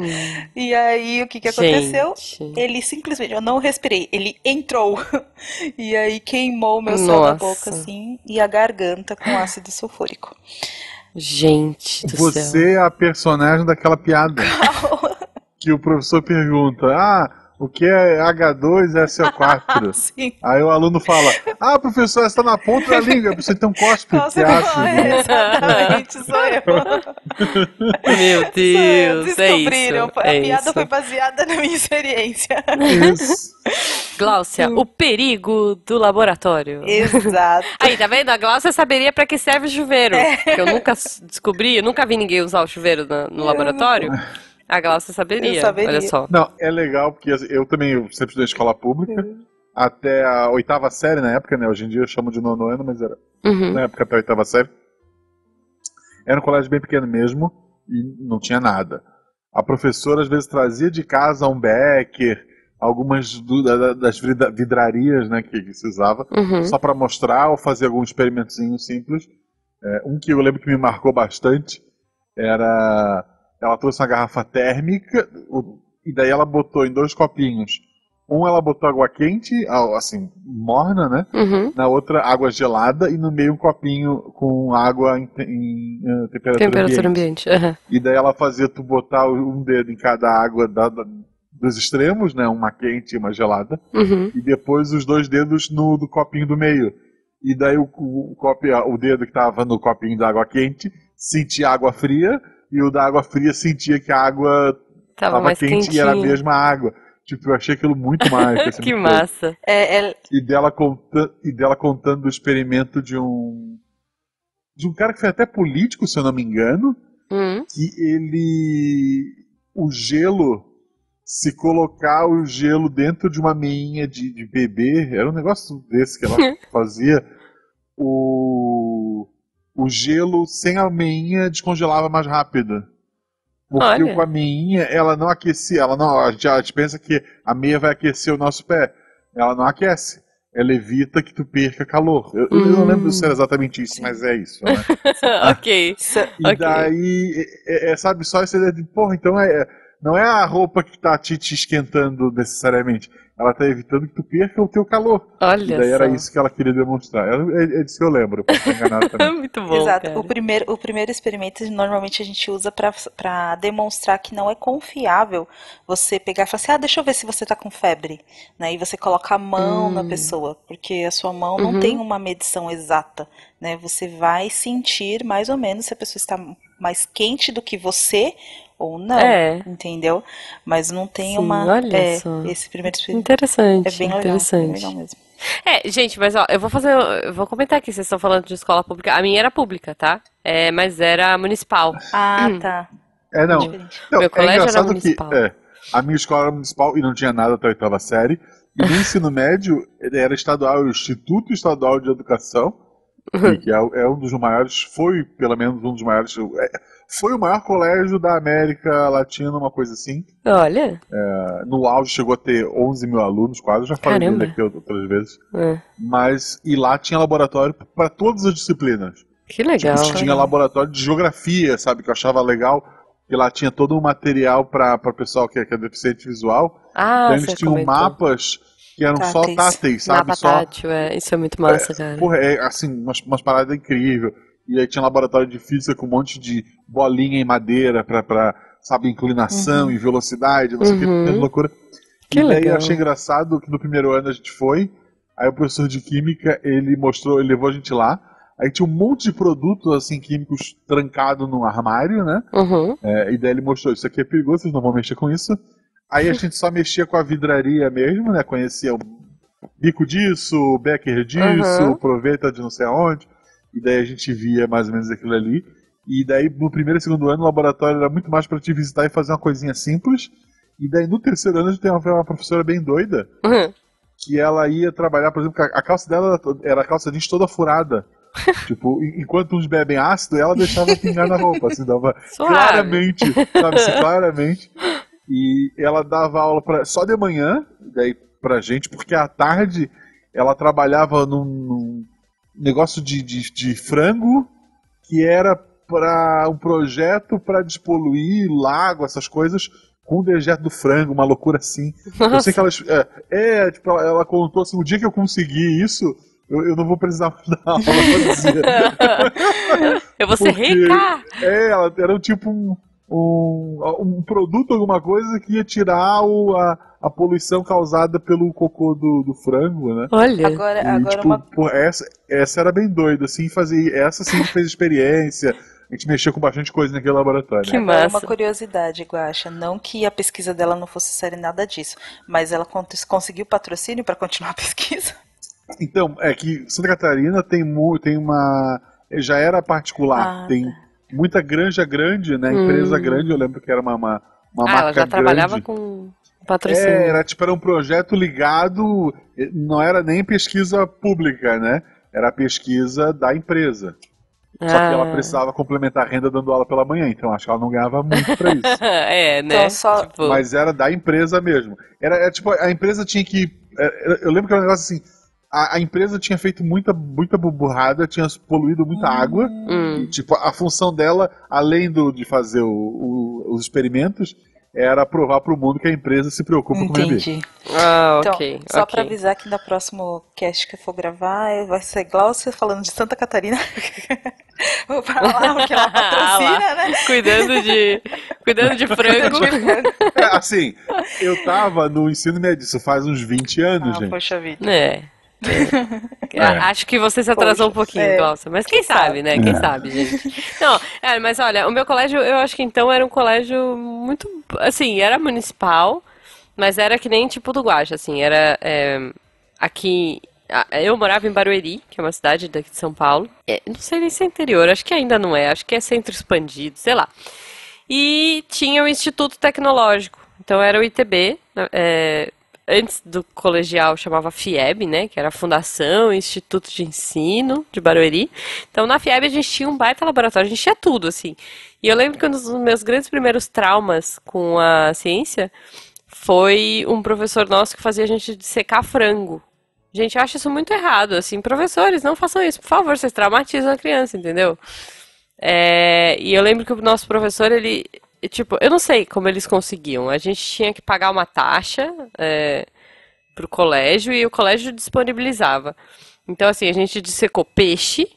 Speaker 3: E aí o que que aconteceu?
Speaker 2: Gente.
Speaker 3: Ele simplesmente, eu não respirei, ele entrou. <laughs> E aí queimou meu céu da boca, assim, e a garganta com ácido sulfúrico.
Speaker 2: Gente do céu.
Speaker 1: Você é a personagem daquela piada. que o professor pergunta: Ah, o que é H2SO4? <laughs>
Speaker 3: Sim.
Speaker 1: Aí o aluno fala: Ah, professor, essa tá na ponta da língua. Você então cospe
Speaker 3: Nossa,
Speaker 1: que ácido.
Speaker 3: é, exatamente, sou eu. <laughs>
Speaker 2: Meu Deus, é
Speaker 3: Descobriram.
Speaker 2: isso.
Speaker 3: a
Speaker 2: é
Speaker 3: piada
Speaker 2: isso.
Speaker 3: foi baseada na minha experiência.
Speaker 1: Isso.
Speaker 2: Gláucia, o perigo do laboratório.
Speaker 3: Exato. <laughs>
Speaker 2: Aí, tá vendo? A Gláucia saberia pra que serve o chuveiro.
Speaker 3: É.
Speaker 2: Que eu nunca descobri, eu nunca vi ninguém usar o chuveiro na- no laboratório. A Gláucia saberia.
Speaker 3: Eu saberia.
Speaker 2: Olha só.
Speaker 1: Não, é legal porque eu também eu sempre estudei escola pública. Até a oitava série na época, né? Hoje em dia eu chamo de nono ano, mas era
Speaker 2: Uhum.
Speaker 1: na época até a oitava série. Era um colégio bem pequeno mesmo e não tinha nada. A professora às vezes trazia de casa um becker, algumas do- da- da- das vidra- vidrarias né, que, que se usava,
Speaker 2: Uhum.
Speaker 1: só para mostrar ou fazer algum experimentozinho simples. É, um que eu lembro que me marcou bastante era ela trouxe uma garrafa térmica, e daí ela botou em dois copinhos. Um ela botou água quente, assim, morna, né?
Speaker 2: Uhum.
Speaker 1: Na outra, água gelada, e no meio um copinho com água em, em, eh, temperatura,
Speaker 2: Temperatura
Speaker 1: ambiente.
Speaker 2: ambiente. aham.
Speaker 1: E daí ela fazia tu botar um dedo em cada água da- da- dos extremos, né? Uma quente e uma gelada.
Speaker 2: Uhum.
Speaker 1: E depois os dois dedos no do copinho do meio. E daí o, o, o copo- o dedo que tava no copinho da água quente sentia água fria. E o da água fria sentia que a água
Speaker 2: Tava
Speaker 1: tava
Speaker 2: mais
Speaker 1: quente e era a
Speaker 2: quentinho.
Speaker 1: mesma água. Tipo, eu achei aquilo muito <laughs> mágico. assim,
Speaker 2: Que
Speaker 1: muito
Speaker 2: massa.
Speaker 3: É, é-
Speaker 1: E dela, conta, e dela contando o experimento de um. De um cara que foi até político, se eu não me engano,
Speaker 2: Uhum.
Speaker 1: que ele. O gelo. Se colocar o gelo dentro de uma meinha de, de bebê, era um negócio desse que ela <laughs> fazia. O, o gelo sem a meinha descongelava mais rápido. Porque
Speaker 2: Olha.
Speaker 1: com a meinha ela não aquecia, ela não, a gente, a gente pensa que a meia vai aquecer o nosso pé. Ela não aquece. Ela evita que tu perca calor. Eu, eu não
Speaker 2: Hum.
Speaker 1: lembro se era exatamente isso, mas é isso. Né? <laughs>
Speaker 2: ok.
Speaker 1: E
Speaker 2: Ok.
Speaker 1: daí, é, é, sabe, só essa ideia de, porra, então é, não é a roupa que tá te, te esquentando necessariamente. Ela tá evitando que tu perca o teu calor. E
Speaker 2: Olha
Speaker 1: daí
Speaker 2: só.
Speaker 1: era isso que ela queria demonstrar. Era- É, é disso que eu lembro, posso <laughs> também.
Speaker 2: Muito bom,
Speaker 3: Exato.
Speaker 2: cara.
Speaker 3: O primeiro, o primeiro experimento normalmente a gente usa para demonstrar que não é confiável você pegar e falar assim: ah, deixa eu ver se você tá com febre. Né? E você coloca a mão na
Speaker 2: Hum.
Speaker 3: pessoa, porque a sua mão
Speaker 2: Uhum.
Speaker 3: não tem uma medição exata. Né? Você vai sentir mais ou menos se a pessoa está mais quente do que você ou não.
Speaker 2: É.
Speaker 3: Entendeu? Mas não tem
Speaker 2: Sim,
Speaker 3: uma.
Speaker 2: olha
Speaker 3: é,
Speaker 2: só.
Speaker 3: esse primeiro experimento
Speaker 2: Interessante.
Speaker 3: é bem legal. Bem
Speaker 2: interessante.
Speaker 3: legal mesmo.
Speaker 2: É, gente, mas ó, eu vou fazer. Eu vou comentar aqui, vocês estão falando de escola pública. A minha era pública, tá? É, mas era municipal.
Speaker 3: Ah, tá.
Speaker 1: É, não. Não,
Speaker 2: Meu
Speaker 1: é
Speaker 2: colégio era
Speaker 1: engraçado
Speaker 2: municipal.
Speaker 1: que é, a minha escola era municipal e não tinha nada até a oitava série. E no ensino médio ele era estadual, o Instituto Estadual de Educação,
Speaker 2: Uhum.
Speaker 1: que é, é um dos maiores, foi pelo menos um dos maiores, é, foi o maior colégio da América Latina, uma coisa assim.
Speaker 2: Olha.
Speaker 1: No auge chegou a ter 11 mil alunos, quase, eu já falei
Speaker 2: Caramba.
Speaker 1: dele aqui outras vezes.
Speaker 2: É,
Speaker 1: Mas, e lá tinha laboratório para todas as disciplinas.
Speaker 2: que legal.
Speaker 1: Tipo, tinha laboratório de geografia, sabe? Que eu achava legal. Que lá tinha todo um material para o pessoal que é, que é deficiente visual.
Speaker 2: Ah,
Speaker 1: então eles tinham
Speaker 2: comentou.
Speaker 1: mapas que eram só
Speaker 3: Táteis.
Speaker 1: táteis, sabe?
Speaker 2: Mapa
Speaker 1: Só,
Speaker 2: tátil, é. Isso é muito massa, cara.
Speaker 1: porra, é, assim, umas, umas paradas incríveis. E aí tinha laboratório de física com um monte de bolinha em madeira pra, pra sabe, inclinação e velocidade, não sei o que,
Speaker 2: Uhum.
Speaker 1: tudo loucura.
Speaker 2: Que
Speaker 1: e
Speaker 2: legal.
Speaker 1: eu achei engraçado que no primeiro ano a gente foi, aí o professor de química, ele mostrou, ele levou a gente lá, aí tinha um monte de produtos, assim, químicos trancado num armário, né?
Speaker 2: Uhum.
Speaker 1: É, e daí ele mostrou, isso aqui é perigoso, vocês não vão mexer com isso. Aí a gente só mexia com a vidraria mesmo, né? Conhecia o bico disso, o Becker disso,
Speaker 2: Uhum.
Speaker 1: o Proveta de não sei aonde. E daí a gente via mais ou menos aquilo ali. E daí no primeiro e segundo ano o laboratório era muito mais para te visitar e fazer uma coisinha simples. E daí no terceiro ano a gente tem uma, professora bem doida,
Speaker 2: Uhum.
Speaker 1: que ela ia trabalhar, por exemplo, a calça dela era a calça jeans toda furada. <laughs> tipo, en- enquanto uns bebem ácido, ela deixava pingar na roupa, assim, dava <laughs>
Speaker 2: Suave.
Speaker 1: claramente, sabe, assim, claramente. E ela dava aula pra, só de manhã, daí pra gente, porque à tarde ela trabalhava num, num negócio de, de, de frango que era para um projeto para despoluir lago, essas coisas, com o dejeto do frango, uma loucura assim. Eu sei que ela, é, é, tipo, ela, ela contou assim, o dia que eu conseguir isso, eu, eu não vou precisar <laughs> dar aula, dizia. <laughs>
Speaker 2: Eu vou ser rica!
Speaker 1: É, ela era tipo um, um, um produto, alguma coisa que ia tirar o, a, a poluição causada pelo cocô do, do frango, né?
Speaker 2: Olha.
Speaker 3: Agora,
Speaker 1: E,
Speaker 3: agora
Speaker 1: tipo,
Speaker 3: uma
Speaker 1: pô, essa, essa era bem doida, assim, fazer. Essa sim fez experiência. A gente mexeu com bastante coisa naquele laboratório.
Speaker 2: Que
Speaker 3: Agora, uma
Speaker 2: massa.
Speaker 3: curiosidade, Guaxa. Não que a pesquisa dela não fosse séria nada disso, mas ela con- conseguiu patrocínio para continuar a pesquisa.
Speaker 1: Então, é que Santa Catarina tem, tem uma. Já era particular,
Speaker 3: Ah,
Speaker 1: tem muita granja grande, né?
Speaker 2: Hum.
Speaker 1: Empresa grande, eu lembro que era uma, uma, uma
Speaker 2: Ah,
Speaker 1: marca
Speaker 2: ela já trabalhava
Speaker 1: grande.
Speaker 2: com patrocínio.
Speaker 1: É, era tipo era um projeto ligado, não era nem pesquisa pública, né? Era a pesquisa da empresa. Só que ela
Speaker 2: Ah.
Speaker 1: precisava complementar a renda dando aula pela manhã, então acho que ela não ganhava muito pra isso. <laughs>
Speaker 2: é, né?
Speaker 3: Então, só-
Speaker 2: Tipo,
Speaker 1: Mas era da empresa mesmo. Era, era tipo, a empresa tinha que. era- Eu lembro que era um negócio assim. A, a empresa tinha feito muita, muita burrada, tinha poluído muita água.
Speaker 2: Hum.
Speaker 1: E, tipo, a função dela, além do, de fazer o- o- os experimentos, era provar pro mundo que a empresa se preocupa com o ambiente.
Speaker 3: Entendi.
Speaker 2: Ah,
Speaker 3: Então,
Speaker 2: ok.
Speaker 3: só
Speaker 2: ok.
Speaker 3: pra avisar que no próximo cast que eu for gravar, eh, vai ser Glaucia falando de Santa Catarina. <laughs> Vou pra <laughs> lá, porque ela
Speaker 2: Ah,
Speaker 3: patrocina, né?
Speaker 2: Cuidando de, cuidando de frango.
Speaker 1: É, assim, eu tava no ensino médio, isso faz uns 20 anos,
Speaker 3: Ah,
Speaker 1: gente.
Speaker 3: poxa vida.
Speaker 2: É. É. <laughs> Acho que você se atrasou um pouquinho,
Speaker 3: é.
Speaker 2: Glaucia. Mas quem sabe, né? Quem
Speaker 1: É.
Speaker 2: sabe, gente. Não, é, mas olha, o meu colégio, eu acho que então era um colégio muito. Assim, era municipal, mas era que nem tipo do Guaxa, assim. Era. é, aqui. a- Eu morava em Barueri, que é uma cidade daqui de São Paulo. É, não sei nem se é interior, acho que ainda não é. Acho que é centro expandido, sei lá. E tinha o Instituto Tecnológico. Então era o ITB. é, antes do colegial chamava FIEB, né? Que era a Fundação Instituto de Ensino de Barueri. Então na FIEB a gente tinha um baita laboratório, a gente tinha tudo, assim. E eu lembro que um dos meus grandes primeiros traumas com a ciência foi um professor nosso que fazia a gente dissecar frango. Gente, eu acho isso muito errado, assim, professores, não façam isso, por favor, vocês traumatizam a criança, entendeu? É, e eu lembro que o nosso professor, ele, tipo, eu não sei como eles conseguiam. A gente tinha que pagar uma taxa, é, pro colégio e o colégio disponibilizava. Então, assim, a gente dissecou peixe,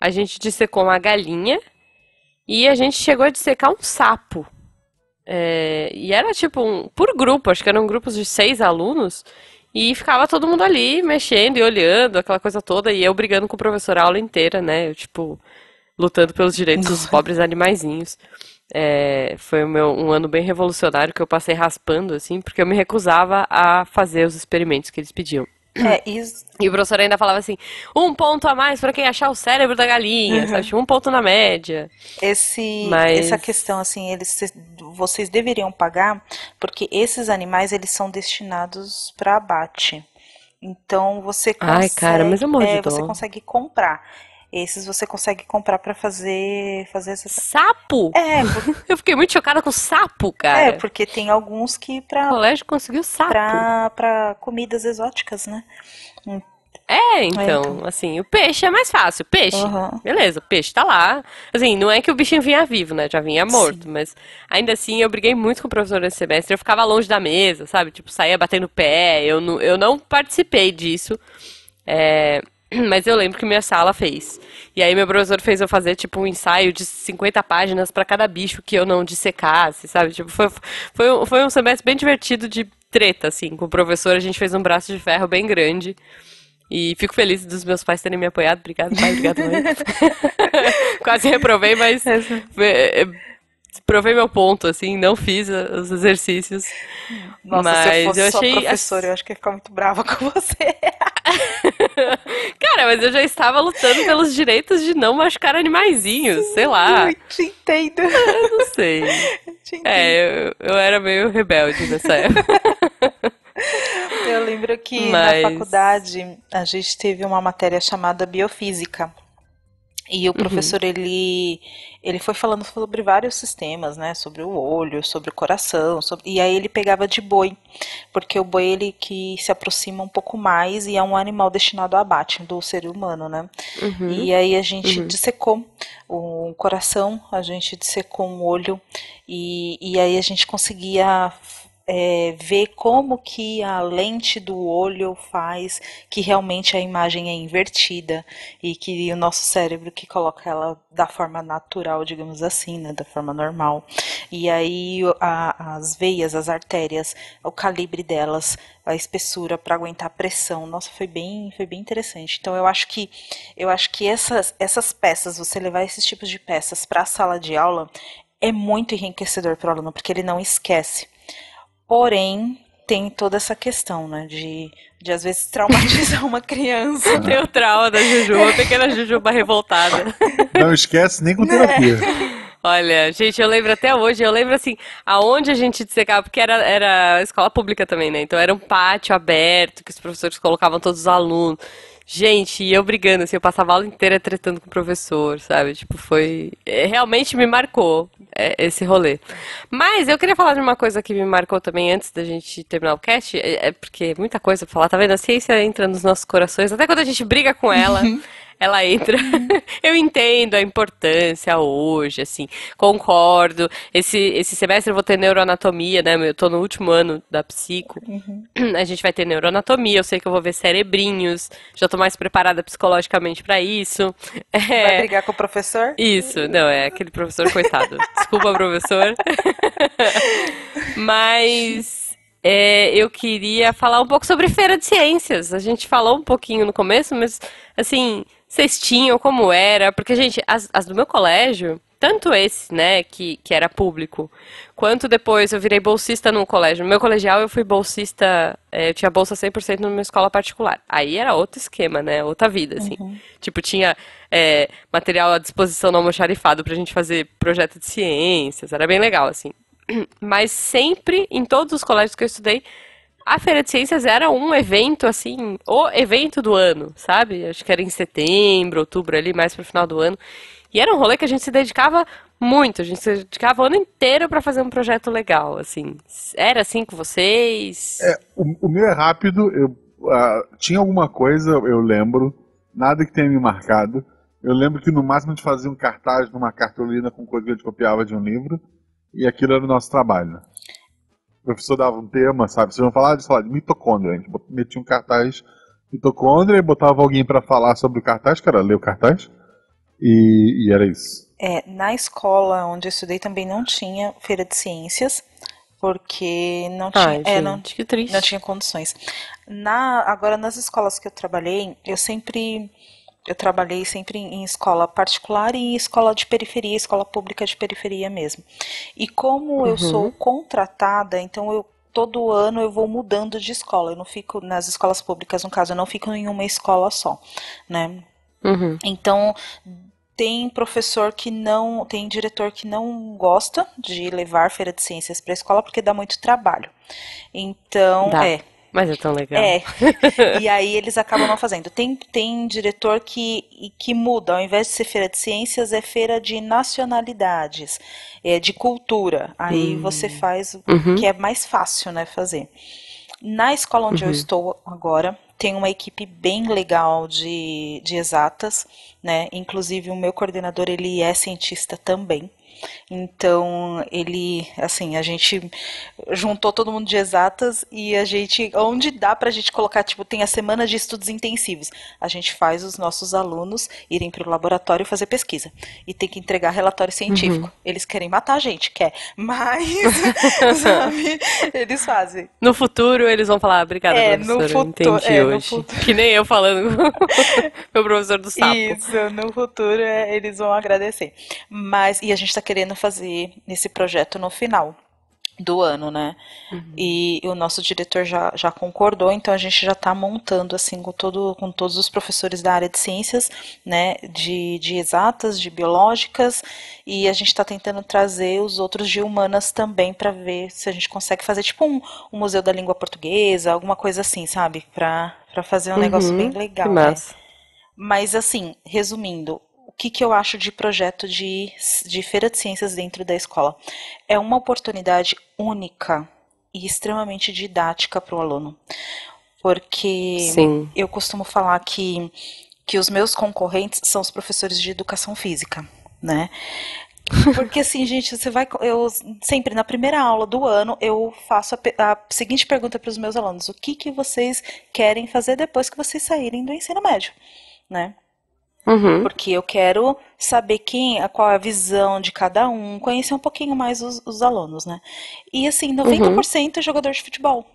Speaker 2: a gente dissecou uma galinha e a gente chegou a dissecar um sapo. É, e era tipo um, por grupo, acho que eram grupos de seis alunos. E ficava todo mundo ali mexendo e olhando, aquela coisa toda, e eu brigando com o professor a aula inteira, né? Eu, tipo, lutando pelos direitos dos pobres animaizinhos. É, foi meu, um ano bem revolucionário que eu passei raspando, assim, porque eu me recusava a fazer os experimentos que eles pediam.
Speaker 3: É, isso, <clears throat>
Speaker 2: E o professor ainda falava assim: um ponto a mais pra quem achar o cérebro da galinha, sabe? Tipo, um ponto na média.
Speaker 3: esse,
Speaker 2: Mas-
Speaker 3: essa questão, assim, eles, vocês deveriam pagar, porque esses animais, eles são destinados para abate. Então, você
Speaker 2: Ai,
Speaker 3: consegue,
Speaker 2: cara, mas eu morro de
Speaker 3: é,
Speaker 2: dó.
Speaker 3: você consegue comprar. Esses você consegue comprar para fazer, fazer essa...
Speaker 2: Sapo!
Speaker 3: É, por- <laughs>
Speaker 2: Eu fiquei muito chocada com sapo, cara.
Speaker 3: é, porque tem alguns que
Speaker 2: O
Speaker 3: para
Speaker 2: colégio conseguiu sapo.
Speaker 3: pra comidas exóticas, né?
Speaker 2: É, então,
Speaker 3: então.
Speaker 2: assim, o peixe é mais fácil. Peixe,
Speaker 3: Aham.
Speaker 2: beleza, o peixe tá lá. Assim, não é que o bichinho vinha vivo, né? Já vinha morto, mas ainda assim eu briguei muito com o professor nesse semestre. Eu ficava longe da mesa, sabe? Tipo, saía batendo pé. Eu não, eu não participei disso. É, <clears throat> mas eu lembro que minha sala fez. E aí meu professor fez eu fazer, tipo, um ensaio de 50 páginas pra cada bicho que eu não dissecasse, sabe? Tipo, foi, foi, um- foi um semestre bem divertido de treta, assim, com o professor. A gente fez um braço de ferro bem grande. E fico feliz dos meus pais terem me apoiado. Obrigado, pai. Obrigado, mãe. <laughs> Quase reprovei, mas eh, provei meu ponto, assim. Não fiz os exercícios.
Speaker 3: Nossa,
Speaker 2: mas
Speaker 3: se eu fosse
Speaker 2: eu achei.
Speaker 3: professora, eu acho que ia ficar muito brava <laughs> com você.
Speaker 2: Cara, mas eu já estava lutando pelos direitos de não machucar animaizinhos. Sei lá.
Speaker 3: Eu te entendo.
Speaker 2: Eu não sei.
Speaker 3: Eu te entendo.
Speaker 2: É, eu, eu era meio rebelde nessa <laughs> época.
Speaker 3: Eu lembro que
Speaker 2: Mas-
Speaker 3: na faculdade a gente teve uma matéria chamada biofísica. E
Speaker 2: Uhum.
Speaker 3: o professor, ele, ele foi falando sobre vários sistemas, né? Sobre o olho, sobre o coração, sobre... e aí ele pegava de boi, porque o boi, ele que se aproxima um pouco mais e é um animal destinado ao abate do ser humano, né?
Speaker 2: Uhum.
Speaker 3: E aí a gente dissecou o coração, a gente dissecou um olho e, e aí a gente conseguia é, ver como que a lente do olho faz que realmente a imagem é invertida e que o nosso cérebro que coloca ela da forma natural, digamos assim, né, da forma normal. E aí a- as veias, as artérias, o calibre delas, a espessura para aguentar a pressão. Nossa, foi bem, foi bem interessante. Então eu acho que eu acho que essas essas peças, você levar esses tipos de peças para a sala de aula é muito enriquecedor para o aluno, porque ele não esquece. Porém, tem toda essa questão, né, de, de às vezes traumatizar <laughs> uma criança.
Speaker 2: Tem o trauma da Jujuba, a pequena Jujuba revoltada.
Speaker 1: Não esquece nem com terapia.
Speaker 2: Olha, gente, eu lembro até hoje, eu lembro assim, aonde a gente dissecava, porque era, era escola pública também, né? Então era um pátio aberto, que os professores colocavam todos os alunos. Gente, e eu brigando, assim, eu passava a aula inteira tretando com o professor, sabe? Tipo, foi. é, realmente me marcou é, esse rolê. Mas eu queria falar de uma coisa que me marcou também antes da gente terminar o cast, é, é porque muita coisa pra falar, tá vendo? A ciência entra nos nossos corações, até quando a gente briga com ela. <laughs> ela entra. <laughs> eu entendo a importância hoje, assim, concordo. Esse, esse semestre eu vou ter neuroanatomia, né? Eu tô no último ano da psico. A gente vai ter neuroanatomia, eu sei que eu vou ver cerebrinhos, já tô mais preparada psicologicamente pra isso. <laughs>
Speaker 3: Vai
Speaker 2: É,
Speaker 3: brigar com o professor?
Speaker 2: isso, não, é aquele professor coitado. <laughs> Desculpa, professor. Mas é, eu queria falar um pouco sobre Feira de Ciências. A gente falou um pouquinho no começo, mas assim, vocês tinham como era? Porque, gente, as, as do meu colégio, tanto esse, né, que, que era público, quanto depois eu virei bolsista no colégio. No meu colegial eu fui bolsista, é, eu tinha bolsa 100% numa escola particular. Aí era outro esquema, né, outra vida, assim. Tipo, tinha é, material à disposição no almoxarifado pra gente fazer projeto de ciências, era bem legal, assim. <clears throat> Mas sempre, em todos os colégios que eu estudei, a Feira de Ciências era um evento, assim, o evento do ano, sabe? Acho que era em setembro, outubro, ali, mais pro final do ano. E era um rolê que a gente se dedicava muito, a gente se dedicava o ano inteiro pra fazer um projeto legal, assim. Era assim com vocês?
Speaker 1: O, o meu é rápido, eu ah, tinha alguma coisa, eu lembro, nada que tenha me marcado. Eu lembro que no máximo a gente fazia um cartaz numa cartolina com coisa que a gente copiava de um livro, e aquilo era o nosso trabalho. O professor dava um tema, sabe? Vocês vão falar de, sei lá, de mitocôndria. A gente metia um cartaz mitocôndria e botava alguém pra falar sobre o cartaz, que era ler o cartaz, e, e era isso.
Speaker 3: É, na escola onde eu estudei também não tinha feira de ciências, porque não tinha,
Speaker 2: Ai,
Speaker 3: é, não,
Speaker 2: que triste.
Speaker 3: não tinha condições. Na, agora, nas escolas que eu trabalhei, eu sempre, eu trabalhei sempre em, escola particular e em escola de periferia, escola pública de periferia mesmo. E como eu sou contratada, então eu todo ano eu vou mudando de escola. Eu não fico nas escolas públicas, no caso, eu não fico em uma escola só, né?
Speaker 2: Uhum.
Speaker 3: Então, tem professor que não, tem diretor que não gosta de levar feira de ciências para a escola porque dá muito trabalho. Então,
Speaker 2: Dá.
Speaker 3: é,
Speaker 2: Mas é tão legal.
Speaker 3: é. <laughs> E aí eles acabam não fazendo. Tem, tem diretor que, que muda, ao invés de ser feira de ciências, é feira de nacionalidades, é de cultura. Aí você faz o
Speaker 2: Uhum.
Speaker 3: que é mais fácil, né, fazer. Na escola onde
Speaker 2: Uhum.
Speaker 3: eu estou agora, tem uma equipe bem legal de, de exatas, né? Inclusive o meu coordenador, ele é cientista também. Então, ele, assim, a gente juntou todo mundo de exatas e a gente, onde dá pra gente colocar, tipo, tem a semana de estudos intensivos. A gente faz os nossos alunos irem pro laboratório fazer pesquisa e tem que entregar relatório científico. Eles querem matar a gente, quer, mas, <laughs> sabe, eles fazem.
Speaker 2: No futuro eles vão falar, obrigada,
Speaker 3: É, no
Speaker 2: professora, eu
Speaker 3: futuro-
Speaker 2: entendi
Speaker 3: é, no
Speaker 2: hoje.
Speaker 3: futuro.
Speaker 2: Que nem eu falando com <laughs> meu professor do sapo.
Speaker 3: Isso, no futuro é, eles vão agradecer. Mas, e a gente tá querendo fazer esse projeto no final do ano, né? E o nosso diretor já, já concordou, então a gente já tá montando assim com todo, com todos os professores da área de ciências, né? De, de exatas, de biológicas, e a gente tá tentando trazer os outros de humanas também para ver se a gente consegue fazer tipo um, um museu da língua portuguesa, alguma coisa assim, sabe? Pra, pra fazer um negócio
Speaker 2: Uhum,
Speaker 3: bem legal, né? Mas assim, resumindo, que, que eu acho de projeto de, de feira de ciências dentro da escola? É uma oportunidade única e extremamente didática para o aluno. Porque
Speaker 2: Sim.
Speaker 3: eu costumo falar que, que os meus concorrentes são os professores de educação física, né? <laughs> Porque assim, gente, você vai. Eu sempre na primeira aula do ano eu faço a, a seguinte pergunta para os meus alunos: o que que vocês querem fazer depois que vocês saírem do ensino médio, né?
Speaker 2: Uhum.
Speaker 3: Porque eu quero saber quem, qual é a visão de cada um, conhecer um pouquinho mais os, os alunos, né? E assim, 90% é jogador de futebol.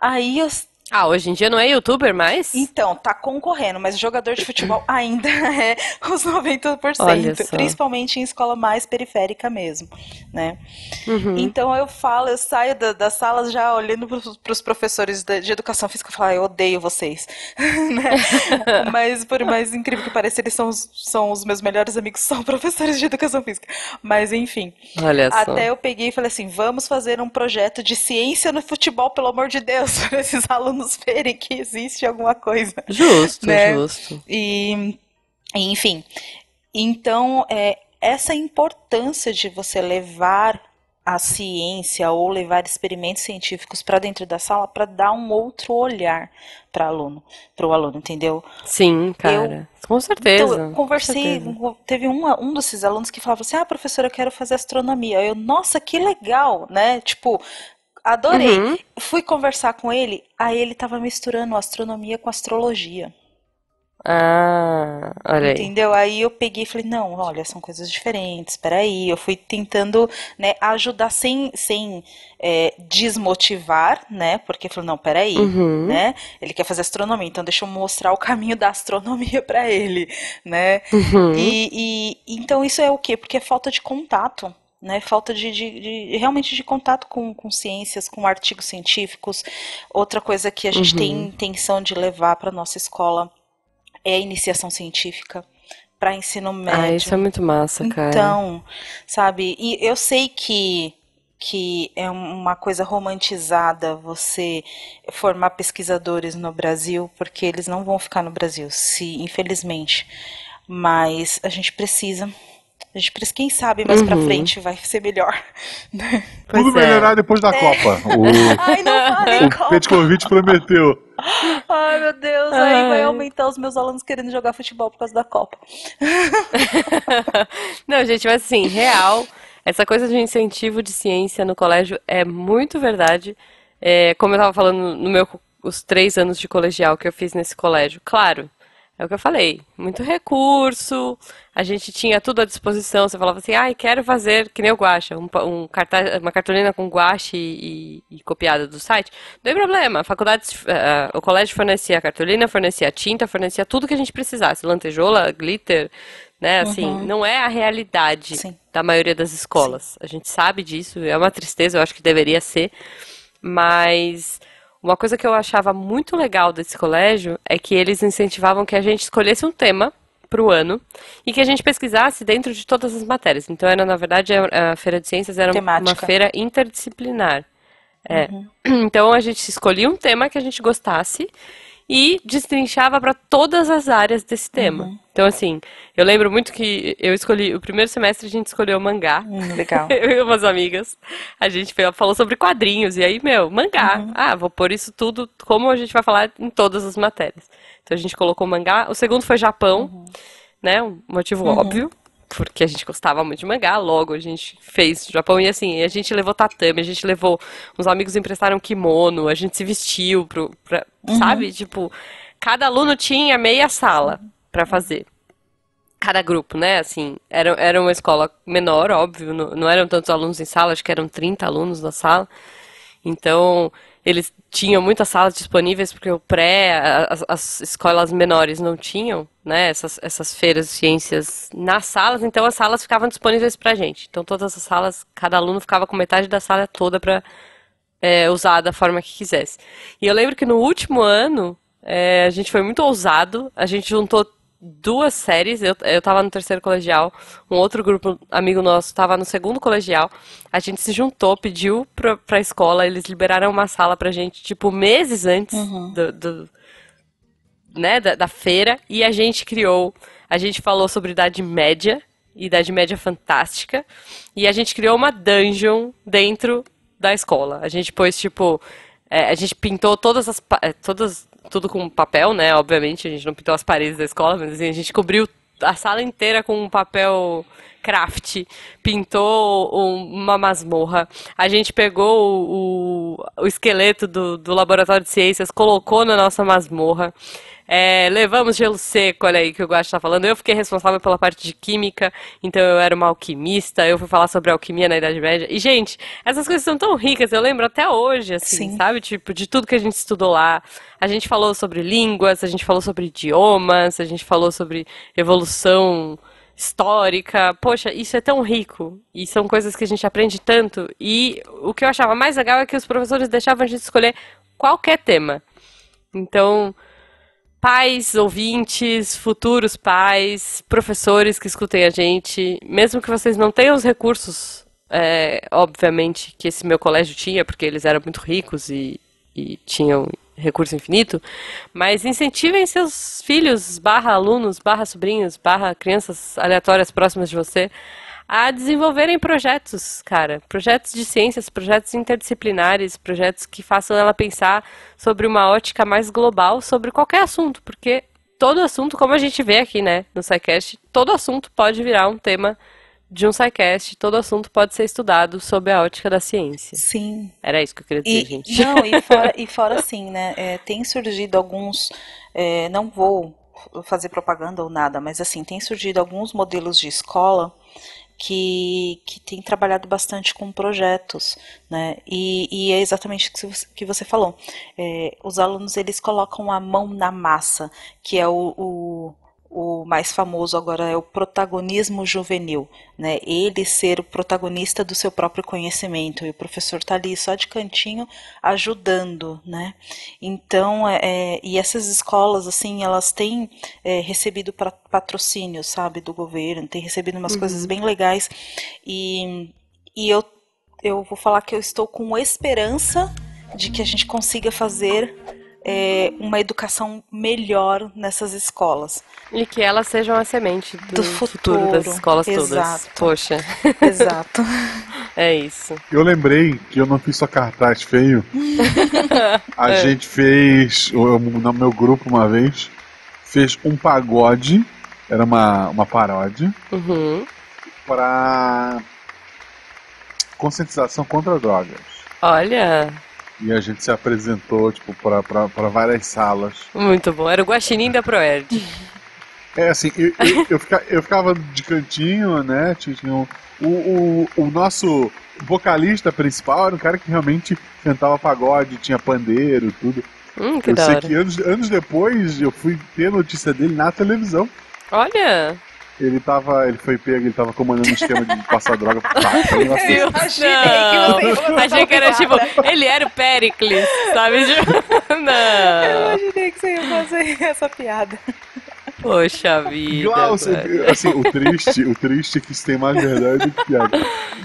Speaker 3: Aí eu,
Speaker 2: Ah, hoje em dia não é youtuber mais?
Speaker 3: então, tá concorrendo, mas jogador de futebol <clears throat> ainda é os 90%,
Speaker 2: Olha só.
Speaker 3: principalmente em escola mais periférica mesmo, né?
Speaker 2: Uhum.
Speaker 3: Então eu falo, eu saio da, das salas já olhando para os professores de, de educação física e falo, ah, eu odeio vocês, <laughs> né? <laughs> Mas por mais incrível que pareça, eles são os, são os meus melhores amigos, são <laughs> professores de educação física. Mas enfim,
Speaker 2: Olha só.
Speaker 3: até eu peguei e falei assim, vamos fazer um projeto de ciência no futebol, pelo amor de Deus, para esses alunos alunos <laughs> verem que existe alguma coisa.
Speaker 2: Justo, né? justo.
Speaker 3: E, enfim, então é, essa importância de você levar a ciência ou levar experimentos científicos para dentro da sala para dar um outro olhar para aluno, para o aluno, entendeu?
Speaker 2: Sim, cara. Eu, com certeza. Então,
Speaker 3: eu conversei,
Speaker 2: certeza.
Speaker 3: teve uma, um desses alunos que falava assim: "Ah, professora, eu quero fazer astronomia". Eu, nossa, que legal, né? Tipo, adorei. Uhum. Fui conversar com ele, aí ele estava misturando astronomia com astrologia.
Speaker 2: Ah, olha aí.
Speaker 3: Entendeu? Aí eu peguei e falei, não, olha, são coisas diferentes, peraí. Eu fui tentando né, ajudar sem, sem é, desmotivar, né? Porque falei, não, peraí, uhum. né? Ele quer fazer astronomia, então deixa eu mostrar o caminho da astronomia para ele, né? Uhum. E, e, então isso é o quê? Porque é falta de contato. Né, falta de, de, de, realmente de contato com, com ciências, com artigos científicos. Outra coisa que a gente uhum. tem intenção de levar para nossa escola é a iniciação científica para ensino médio.
Speaker 2: Ah, isso é muito massa, cara.
Speaker 3: Então, sabe, e eu sei que que é uma coisa romantizada você formar pesquisadores no Brasil, porque eles não vão ficar no Brasil, se infelizmente. Mas a gente precisa a gente precisa, quem sabe mais uhum. pra frente vai ser melhor. <laughs>
Speaker 1: Pois Tudo é. melhorar depois da é. Copa. <laughs> O,
Speaker 3: Ai, não falei
Speaker 1: o Copa. Petkovic prometeu.
Speaker 3: Ai, meu Deus, Ai. aí vai aumentar os meus alunos querendo jogar futebol por causa da Copa. <laughs>
Speaker 2: não, gente, mas assim, real, essa coisa de incentivo de ciência no colégio é muito verdade. É, como eu tava falando no meu os três anos de colegial que eu fiz nesse colégio. Claro, é o que eu falei, muito recurso, a gente tinha tudo à disposição. Você falava assim, ai, ah, quero fazer, que nem o guache, um, um cartaz, uma cartolina com guache e, e, copiada do site. Não tem problema, a faculdade, uh, o colégio fornecia a cartolina, fornecia a tinta, fornecia tudo que a gente precisasse, lantejola, glitter, né, assim, uhum. não é a realidade Sim. da maioria das escolas. Sim. A gente sabe disso, é uma tristeza, eu acho que deveria ser, mas uma coisa que eu achava muito legal desse colégio é que eles incentivavam que a gente escolhesse um tema para o ano e que a gente pesquisasse dentro de todas as matérias. Então, era na verdade a, feira de ciências era Temática. uma feira interdisciplinar. É. Uhum. <clears throat> Então a gente escolhia um tema que a gente gostasse e destrinchava para todas as áreas desse tema. Uhum. Então, assim, eu lembro muito que eu escolhi, o primeiro semestre a gente escolheu mangá.
Speaker 3: Hum, legal. <laughs>
Speaker 2: eu e umas amigas. A gente falou sobre quadrinhos. E aí, meu, mangá. Uhum. Ah, vou pôr isso tudo, como a gente vai falar em todas as matérias. Então a gente colocou mangá. O segundo foi Japão, uhum. né? Um motivo uhum. óbvio porque a gente gostava muito de mangá, logo a gente fez Japão e assim, a gente levou tatame, a gente levou, uns amigos emprestaram kimono, a gente se vestiu pro, pra, uhum. sabe? Tipo, cada aluno tinha meia sala para fazer. Cada grupo, né? Assim, era, era uma escola menor, óbvio, não, não eram tantos alunos em sala, acho que eram 30 alunos na sala. Então, eles tinham muitas salas disponíveis porque o pré, as, as, escolas menores não tinham, né, essas, essas feiras de ciências nas salas, então as salas ficavam disponíveis pra gente. Então todas as salas, cada aluno ficava com metade da sala toda para é, usar da forma que quisesse. E eu lembro que no último ano, é, a gente foi muito ousado, a gente juntou duas séries. Eu, eu tava no terceiro colegial, um outro grupo amigo nosso tava no segundo colegial. A gente se juntou, pediu pra, pra escola, eles liberaram uma sala pra gente, tipo, meses antes uhum. do, do, né, da, da feira. E a gente criou, a gente falou sobre Idade Média, Idade Média Fantástica. E a gente criou uma dungeon dentro da escola. A gente pôs, tipo, é, a gente pintou todas as. É, todas tudo com papel, né? Obviamente, a gente não pintou as paredes da escola, mas assim, a gente cobriu a sala inteira com um papel craft, pintou uma masmorra. A gente pegou o, o, esqueleto do, do laboratório de ciências, colocou na nossa masmorra. É, levamos gelo seco, olha aí que o Guacho está falando. Eu fiquei responsável pela parte de química, então eu era uma alquimista, eu fui falar sobre alquimia na Idade Média. E, gente, essas coisas são tão ricas, eu lembro até hoje, assim, Sim. sabe? Tipo, de tudo que a gente estudou lá. A gente falou sobre línguas, a gente falou sobre idiomas, a gente falou sobre evolução histórica. Poxa, isso é tão rico. E são coisas que a gente aprende tanto. E o que eu achava mais legal é que os professores deixavam a gente escolher qualquer tema. Então, pais, ouvintes, futuros pais, professores que escutem a gente, mesmo que vocês não tenham os recursos, é, obviamente, que esse meu colégio tinha, porque eles eram muito ricos e e tinham recurso infinito, mas incentivem seus filhos, barra alunos, barra sobrinhos, barra crianças aleatórias próximas de você a desenvolverem projetos, cara. Projetos de ciências, projetos interdisciplinares, projetos que façam ela pensar sobre uma ótica mais global sobre qualquer assunto, porque todo assunto, como a gente vê aqui, né, no SciCast, todo assunto pode virar um tema de um SciCast, todo assunto pode ser estudado sob a ótica da ciência.
Speaker 3: Sim.
Speaker 2: Era isso que eu queria dizer,
Speaker 3: E,
Speaker 2: gente.
Speaker 3: não, e <laughs> fora, e fora assim, né? é, tem surgido alguns. é, não vou fazer propaganda ou nada, mas assim, tem surgido alguns modelos de escola que, que têm trabalhado bastante com projetos, né? E, e é exatamente o que você- que você falou. É, os alunos eles colocam a mão na massa, que é o, o, o mais famoso agora é o protagonismo juvenil, né? Ele ser o protagonista do seu próprio conhecimento e o professor está ali só de cantinho ajudando, né? Então, é, é, e essas escolas assim, elas têm é, recebido patrocínio, sabe, do governo, têm recebido umas coisas bem legais e, e eu eu vou falar que eu estou com esperança de que a gente consiga fazer é, uma educação melhor nessas escolas.
Speaker 2: E que elas sejam a semente do,
Speaker 3: Do
Speaker 2: futuro, das
Speaker 3: futuro,
Speaker 2: escolas todas.
Speaker 3: exato.
Speaker 2: Poxa,
Speaker 3: Exato. <laughs>
Speaker 2: é isso.
Speaker 1: Eu lembrei que eu não fiz só cartaz feio. <laughs> A
Speaker 2: É.
Speaker 1: gente fez, eu- no meu grupo uma vez, fez um pagode, era uma, uma paródia,
Speaker 2: Uhum.
Speaker 1: para conscientização contra drogas.
Speaker 2: Olha,
Speaker 1: E a gente se apresentou, tipo, pra, pra, pra várias salas.
Speaker 2: muito bom. Era o guaxinim da Proerd.
Speaker 1: É assim, eu, eu, eu, fica- eu ficava de cantinho, né? Tinha um- o, o, o nosso vocalista principal era um cara que realmente cantava pagode, tinha pandeiro tudo.
Speaker 2: Hum, que
Speaker 1: eu
Speaker 2: da
Speaker 1: sei
Speaker 2: hora.
Speaker 1: que anos, anos depois eu fui ter notícia dele na televisão.
Speaker 2: Olha,
Speaker 1: Ele tava. Ele foi pego, ele tava comandando um esquema de passar droga pro um <laughs> negócio
Speaker 3: Eu
Speaker 1: desse.
Speaker 3: imaginei que você
Speaker 2: não. Achei que era tipo, ele era o Pericles, sabe? <laughs> Tipo,
Speaker 3: Eu
Speaker 2: Não.
Speaker 3: imaginei que você ia fazer essa piada.
Speaker 2: Poxa vida.
Speaker 1: Glaucia,
Speaker 2: velho.
Speaker 1: assim, o triste, o triste é que isso tem mais verdade do que piada.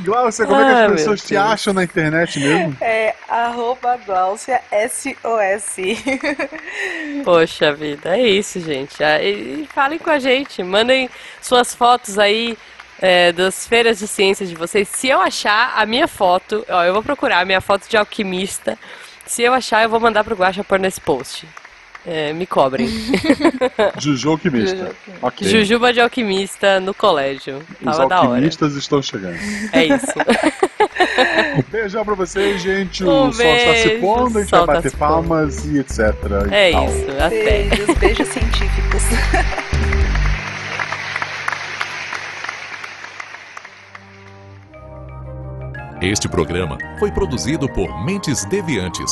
Speaker 1: Glaucia, como é que
Speaker 2: Ah,
Speaker 1: as
Speaker 2: meu
Speaker 1: pessoas te acham na internet mesmo?
Speaker 3: É arroba Glaucia SOS.
Speaker 2: Poxa vida, é isso, gente. Ah, E, e falem com a gente, mandem suas fotos aí é, das feiras de ciências de vocês. Se eu achar a minha foto, ó, eu vou procurar a minha foto de alquimista. Se eu achar, eu vou mandar pro Guaxa pôr nesse post. É, me cobrem. <laughs>
Speaker 1: Juju alquimista. Ok.
Speaker 2: Jujuba de alquimista no colégio.
Speaker 1: Os
Speaker 2: Tava da hora.
Speaker 1: alquimistas estão chegando.
Speaker 2: É isso. <laughs>
Speaker 1: Beijão pra vocês, gente.
Speaker 2: Um
Speaker 1: o sol está se pondo, a gente
Speaker 2: o sol
Speaker 1: vai
Speaker 2: tá
Speaker 1: bater palmas e etc. e
Speaker 2: É
Speaker 1: tal.
Speaker 2: isso. Até.
Speaker 3: Beijos, beijos científicos.
Speaker 4: Este programa foi produzido por Mentes Deviantes.